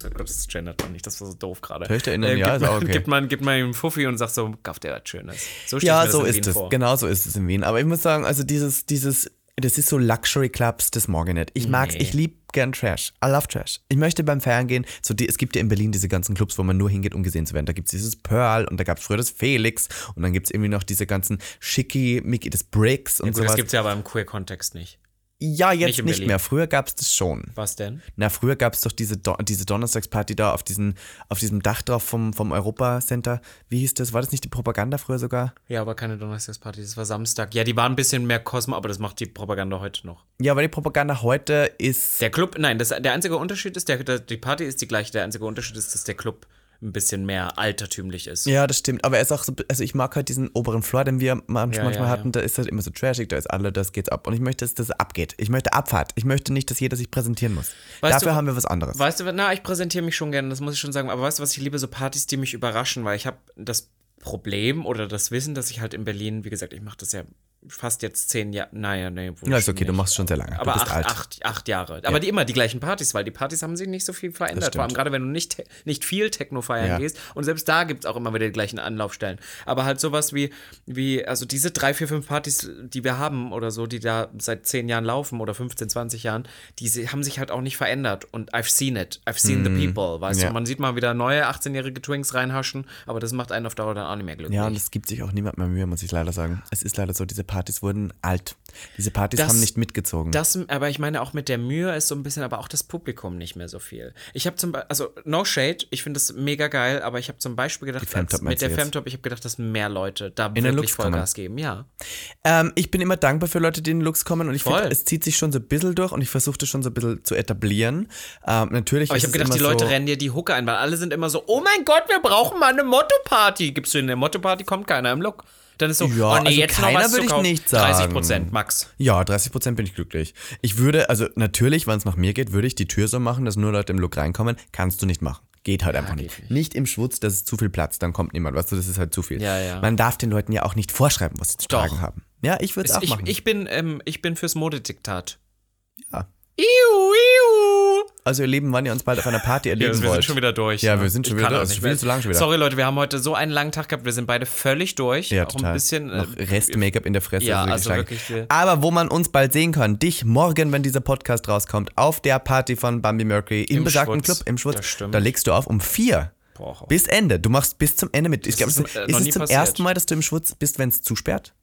Oh Gott, das gendert man nicht, das war so doof gerade. Äh, TöchterInnen, ja, gibt ist auch okay. Gibt man, gibt man ihm einen Fuffi und sagt so, kauf dir was Schönes. So Ja, so ist es. vor. Genau so ist es in Wien. Aber ich muss sagen, also dieses, dieses, das ist so Luxury Clubs, das mag ich nicht. Ich mag's, Nee. ich lieb gern Trash. I love Trash. Ich möchte beim Feiern gehen, so die, es gibt ja in Berlin diese ganzen Clubs, wo man nur hingeht, um gesehen zu werden. Da gibt's dieses Pearl und da gab's früher das Felix und dann gibt's irgendwie noch diese ganzen Schicki, Mickey, das Bricks und Ja, gut, das sowas. gibt es ja aber im Queer-Kontext nicht. Ja, jetzt Nicht nicht, mehr. Früher gab's das schon. Was denn? Na, früher gab's doch diese, Do diese Donnerstagsparty da auf, diesen, auf diesem Dach drauf vom, vom Europa Center. Wie hieß das? War das nicht die Propaganda früher sogar? Ja, aber keine Donnerstagsparty, das war Samstag. Ja, die waren ein bisschen mehr Kosmo, aber das macht die Propaganda heute noch. Ja, weil die Propaganda heute ist. Der Club, nein, das, der einzige Unterschied ist, der, der, die Party ist die gleiche, der einzige Unterschied ist, dass der Club ein bisschen mehr altertümlich ist. Ja, das stimmt. Aber er ist auch so, also ich mag halt diesen oberen Floor, den wir manch- Ja, manchmal ja, ja. hatten, da ist halt immer so trashig, da ist alle, das geht's ab. Und ich möchte, dass das abgeht. Ich möchte Abfahrt. Ich möchte nicht, dass jeder sich präsentieren muss. Weißt Dafür du- haben wir was anderes. Weißt du, na, ich präsentiere mich schon gerne, das muss ich schon sagen, aber weißt du, was ich liebe? So Partys, die mich überraschen, weil ich habe das Problem oder das Wissen, dass ich halt in Berlin, wie gesagt, ich mache das ja fast jetzt zehn Jahre, naja, nee, Ja, ist okay, du nicht. machst schon sehr lange. Aber du acht, acht, acht Jahre. Aber die immer die gleichen Partys, weil die Partys haben sich nicht so viel verändert. Vor allem gerade, wenn du nicht, nicht viel Techno feiern Ja. gehst. Und selbst da gibt es auch immer wieder die gleichen Anlaufstellen. Aber halt sowas wie, wie, also diese drei, vier, fünf Partys, die wir haben oder so, die da seit zehn Jahren laufen oder 15, 20 Jahren, die haben sich halt auch nicht verändert. Und I've seen it. I've seen the people. Weißt. Ja. du, man sieht mal wieder neue 18-jährige Twinks reinhaschen, aber das macht einen auf Dauer dann auch nicht mehr glücklich. Ja, und es gibt sich auch niemand mehr Mühe, muss ich leider sagen. Es ist leider so, diese Partys wurden alt. Diese Partys Das- haben nicht mitgezogen. Das, aber ich meine auch mit der Mühe ist so ein bisschen, aber auch das Publikum nicht mehr so viel. Ich habe zum Beispiel, also no shade, ich finde das mega geil, aber ich habe zum Beispiel gedacht, als, mit der? Femtop, ich habe gedacht, dass mehr Leute da den wirklich. Vollgas geben. Ja. Ähm, ich bin immer dankbar für Leute, die in den Lux kommen und ich finde, es zieht sich schon so ein bisschen durch und ich versuche das schon so ein bisschen zu etablieren. Ähm, natürlich Aber ich habe gedacht, die Leute so, rennen dir die Hucke ein, weil alle sind immer so, oh mein Gott, wir brauchen mal eine Motto-Party. Gibst du in der Motto-Party, kommt keiner im Look. Dann ist so, Ja, oh nee, also jetzt noch keiner was würde ich kaufen. nicht 30 sagen. Prozent, Max. Ja, 30% bin ich glücklich. Ich würde, also natürlich, wenn es nach mir geht, würde ich die Tür so machen, dass nur Leute im Look reinkommen. Kannst du nicht machen. Geht halt einfach nicht. geht nicht. nicht. im Schwutz, das ist zu viel Platz, dann kommt niemand. Weißt du, das ist halt zu viel. Ja, ja. Man darf den Leuten ja auch nicht vorschreiben, was sie zu Doch. tragen haben. Ja, ich würde es auch Ich, machen. ich, bin, ähm, ich bin fürs Modediktat. Ja. Iu, iu. Also ihr Lieben, wann ihr uns bald auf einer Party Ja, erleben wir wollt. sind schon wieder durch. Ja, ne? wir sind schon Ich wieder durch. viel zu lang schon wieder. Sorry, Leute, wir haben heute so einen langen Tag gehabt. Wir sind beide völlig durch. Ja, auch total. ein bisschen. äh, Rest-Make-up in der Fresse. Ja, also wirklich viel. Aber wo man uns bald sehen kann, dich morgen, wenn dieser Podcast rauskommt, auf der Party von Bambi Mercury im, Im besagten. Club im Schwutz. Stimmt. Da legst du auf um vier. Boah. Bis Ende. Du machst bis zum Ende mit. Ich glaube, ist, ist, äh, ist es nie zum passiert. ersten Mal, dass du im Schwutz bist, wenn es zusperrt?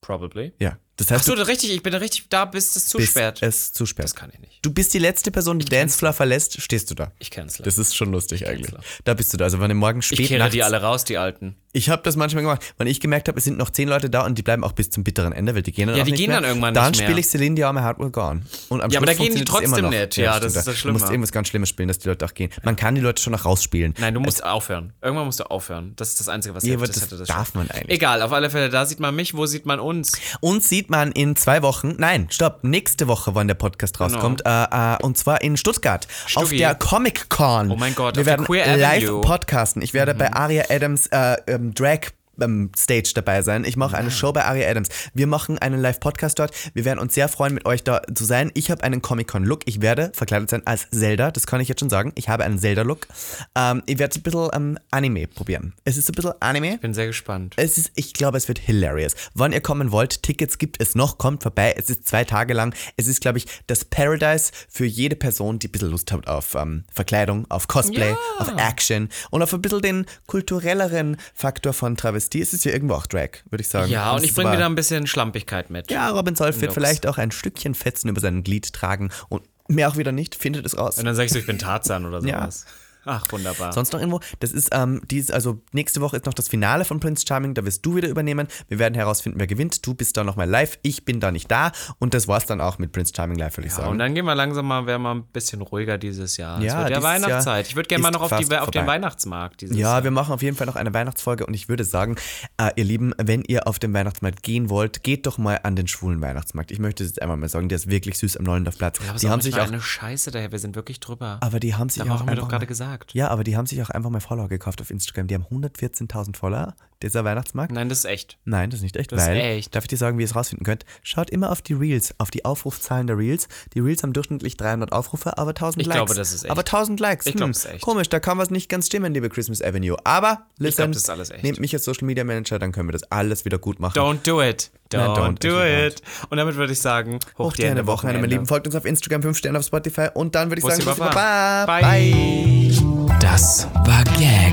Probably. Ja. Das Ach heißt, so, du richtig, ich bin richtig da, bis es bist zusperrt. es zusperrt. Das kann ich nicht. Du bist die letzte Person, die Dancefloor verlässt, stehst du da. Ich cancel. Das ist schon lustig eigentlich. cancel. Da bist du da. Also wenn du morgen spät ich kehre nachts, die alle raus, die Alten. Ich habe das manchmal gemacht, wenn ich gemerkt habe, es sind noch zehn Leute da und die bleiben auch bis zum bitteren Ende, weil die gehen dann Ja, die nicht gehen mehr. dann irgendwann Dann nicht mehr. spiele ich Celine Dion, My Heart Will Go On. Und am Ja, aber Schluss da gehen die trotzdem nicht. Ja, das stimmt. ist das Du musst Schlimme. irgendwas ganz Schlimmes spielen, dass die Leute auch gehen. Man kann die Leute schon noch rausspielen. Nein, du musst aufhören. Irgendwann musst du aufhören. Das ist das Einzige, was Ja, hilft. aber Das das das darf schon. man eigentlich. Egal, auf alle Fälle, da sieht man mich, wo sieht man uns? Uns sieht man in zwei Wochen, nein, stopp, nächste Woche, wann der Podcast rauskommt, äh, äh, und zwar in Stuttgart, auf Stuggi. der Comic Con. Oh mein Gott, Wir auf der werden Queer live podcasten. Ich werde bei Aria Adams äh, ähm, Drag ähm, Stage dabei sein. Ich mache eine Show bei Aria Adams. Wir machen einen Live-Podcast dort. Wir werden uns sehr freuen, mit euch da zu sein. Ich habe einen Comic-Con-Look. Ich werde verkleidet sein als Zelda. Das kann ich jetzt schon sagen. Ich habe einen Zelda-Look. Ähm, ich werde ein bisschen ähm, Anime probieren. Es ist ein bisschen Anime. Bin sehr gespannt. Es ist, ich glaube, es wird hilarious. Wann ihr kommen wollt, Tickets gibt es noch, kommt vorbei. Es ist zwei Tage lang. Es ist, glaube ich, das Paradise für jede Person, die ein bisschen Lust hat auf ähm, Verkleidung, auf Cosplay, Ja. auf Action und auf ein bisschen den kulturelleren Faktor von Travestie. Es ist ja irgendwo auch Drag, würde ich sagen. Ja, und ich bringe wieder ein bisschen Schlampigkeit mit. Ja, Robin Solf wird vielleicht auch ein Stückchen Fetzen über sein Glied tragen und mehr auch wieder nicht. Findet es raus. Und dann sagst du, ich bin Tarzan oder Ja. Ach, wunderbar. Sonst noch irgendwo? Das ist, ähm, dies, also nächste Woche ist noch das Finale von Prince Charming, da wirst du wieder übernehmen. Wir werden herausfinden, wer gewinnt. Du bist da nochmal live, ich bin da nicht da und das war's dann auch mit Prince Charming live, würde ich Ja, sagen. und dann gehen wir langsam mal, werden wir ein bisschen ruhiger dieses Jahr. es Ja, wird ja Weihnachtszeit. Jahr Ich würde gerne mal noch auf, die, auf den. Weihnachtsmarkt dieses Ja, Jahr. wir machen auf jeden Fall noch eine Weihnachtsfolge und ich würde sagen, äh, ihr Lieben, wenn ihr auf den Weihnachtsmarkt gehen wollt, geht doch mal an den schwulen Weihnachtsmarkt. Ich möchte es jetzt einmal mal sagen, der ist wirklich süß am Neulendorfplatz. Aber es Die haben sich auch, eine Scheiße daher, wir sind wirklich drüber. aber die haben sich da auch haben wir doch gerade mal, gesagt. Ja, aber die haben sich auch einfach mal Follower gekauft auf Instagram. Die haben 114.000 Follower, dieser Weihnachtsmarkt. Nein, das ist echt. Nein, das ist nicht echt, Das ist weil, echt. darf ich dir sagen, wie ihr es rausfinden könnt? Schaut immer auf die Reels, auf die Aufrufzahlen der Reels. Die Reels haben durchschnittlich 300 Aufrufe, aber 1000 Ich Likes. glaube, das ist echt. Aber 1000 Likes. Ich hm, glaube, das ist echt. Komisch, da kann was nicht ganz stimmen, liebe Christmas Avenue. Aber, listen, das ist alles echt. nehmt mich als Social Media Manager, dann können wir das alles wieder gut machen. Don't do it. Don't, Nein, don't, do it. Und damit würde ich sagen, hoch, Hoch die dir eine Wochenende, meine Lieben. Folgt uns auf Instagram, 5 Sterne auf Spotify und dann würde ich Bussi sagen, Baba. Baba. Bye. Das war Gag,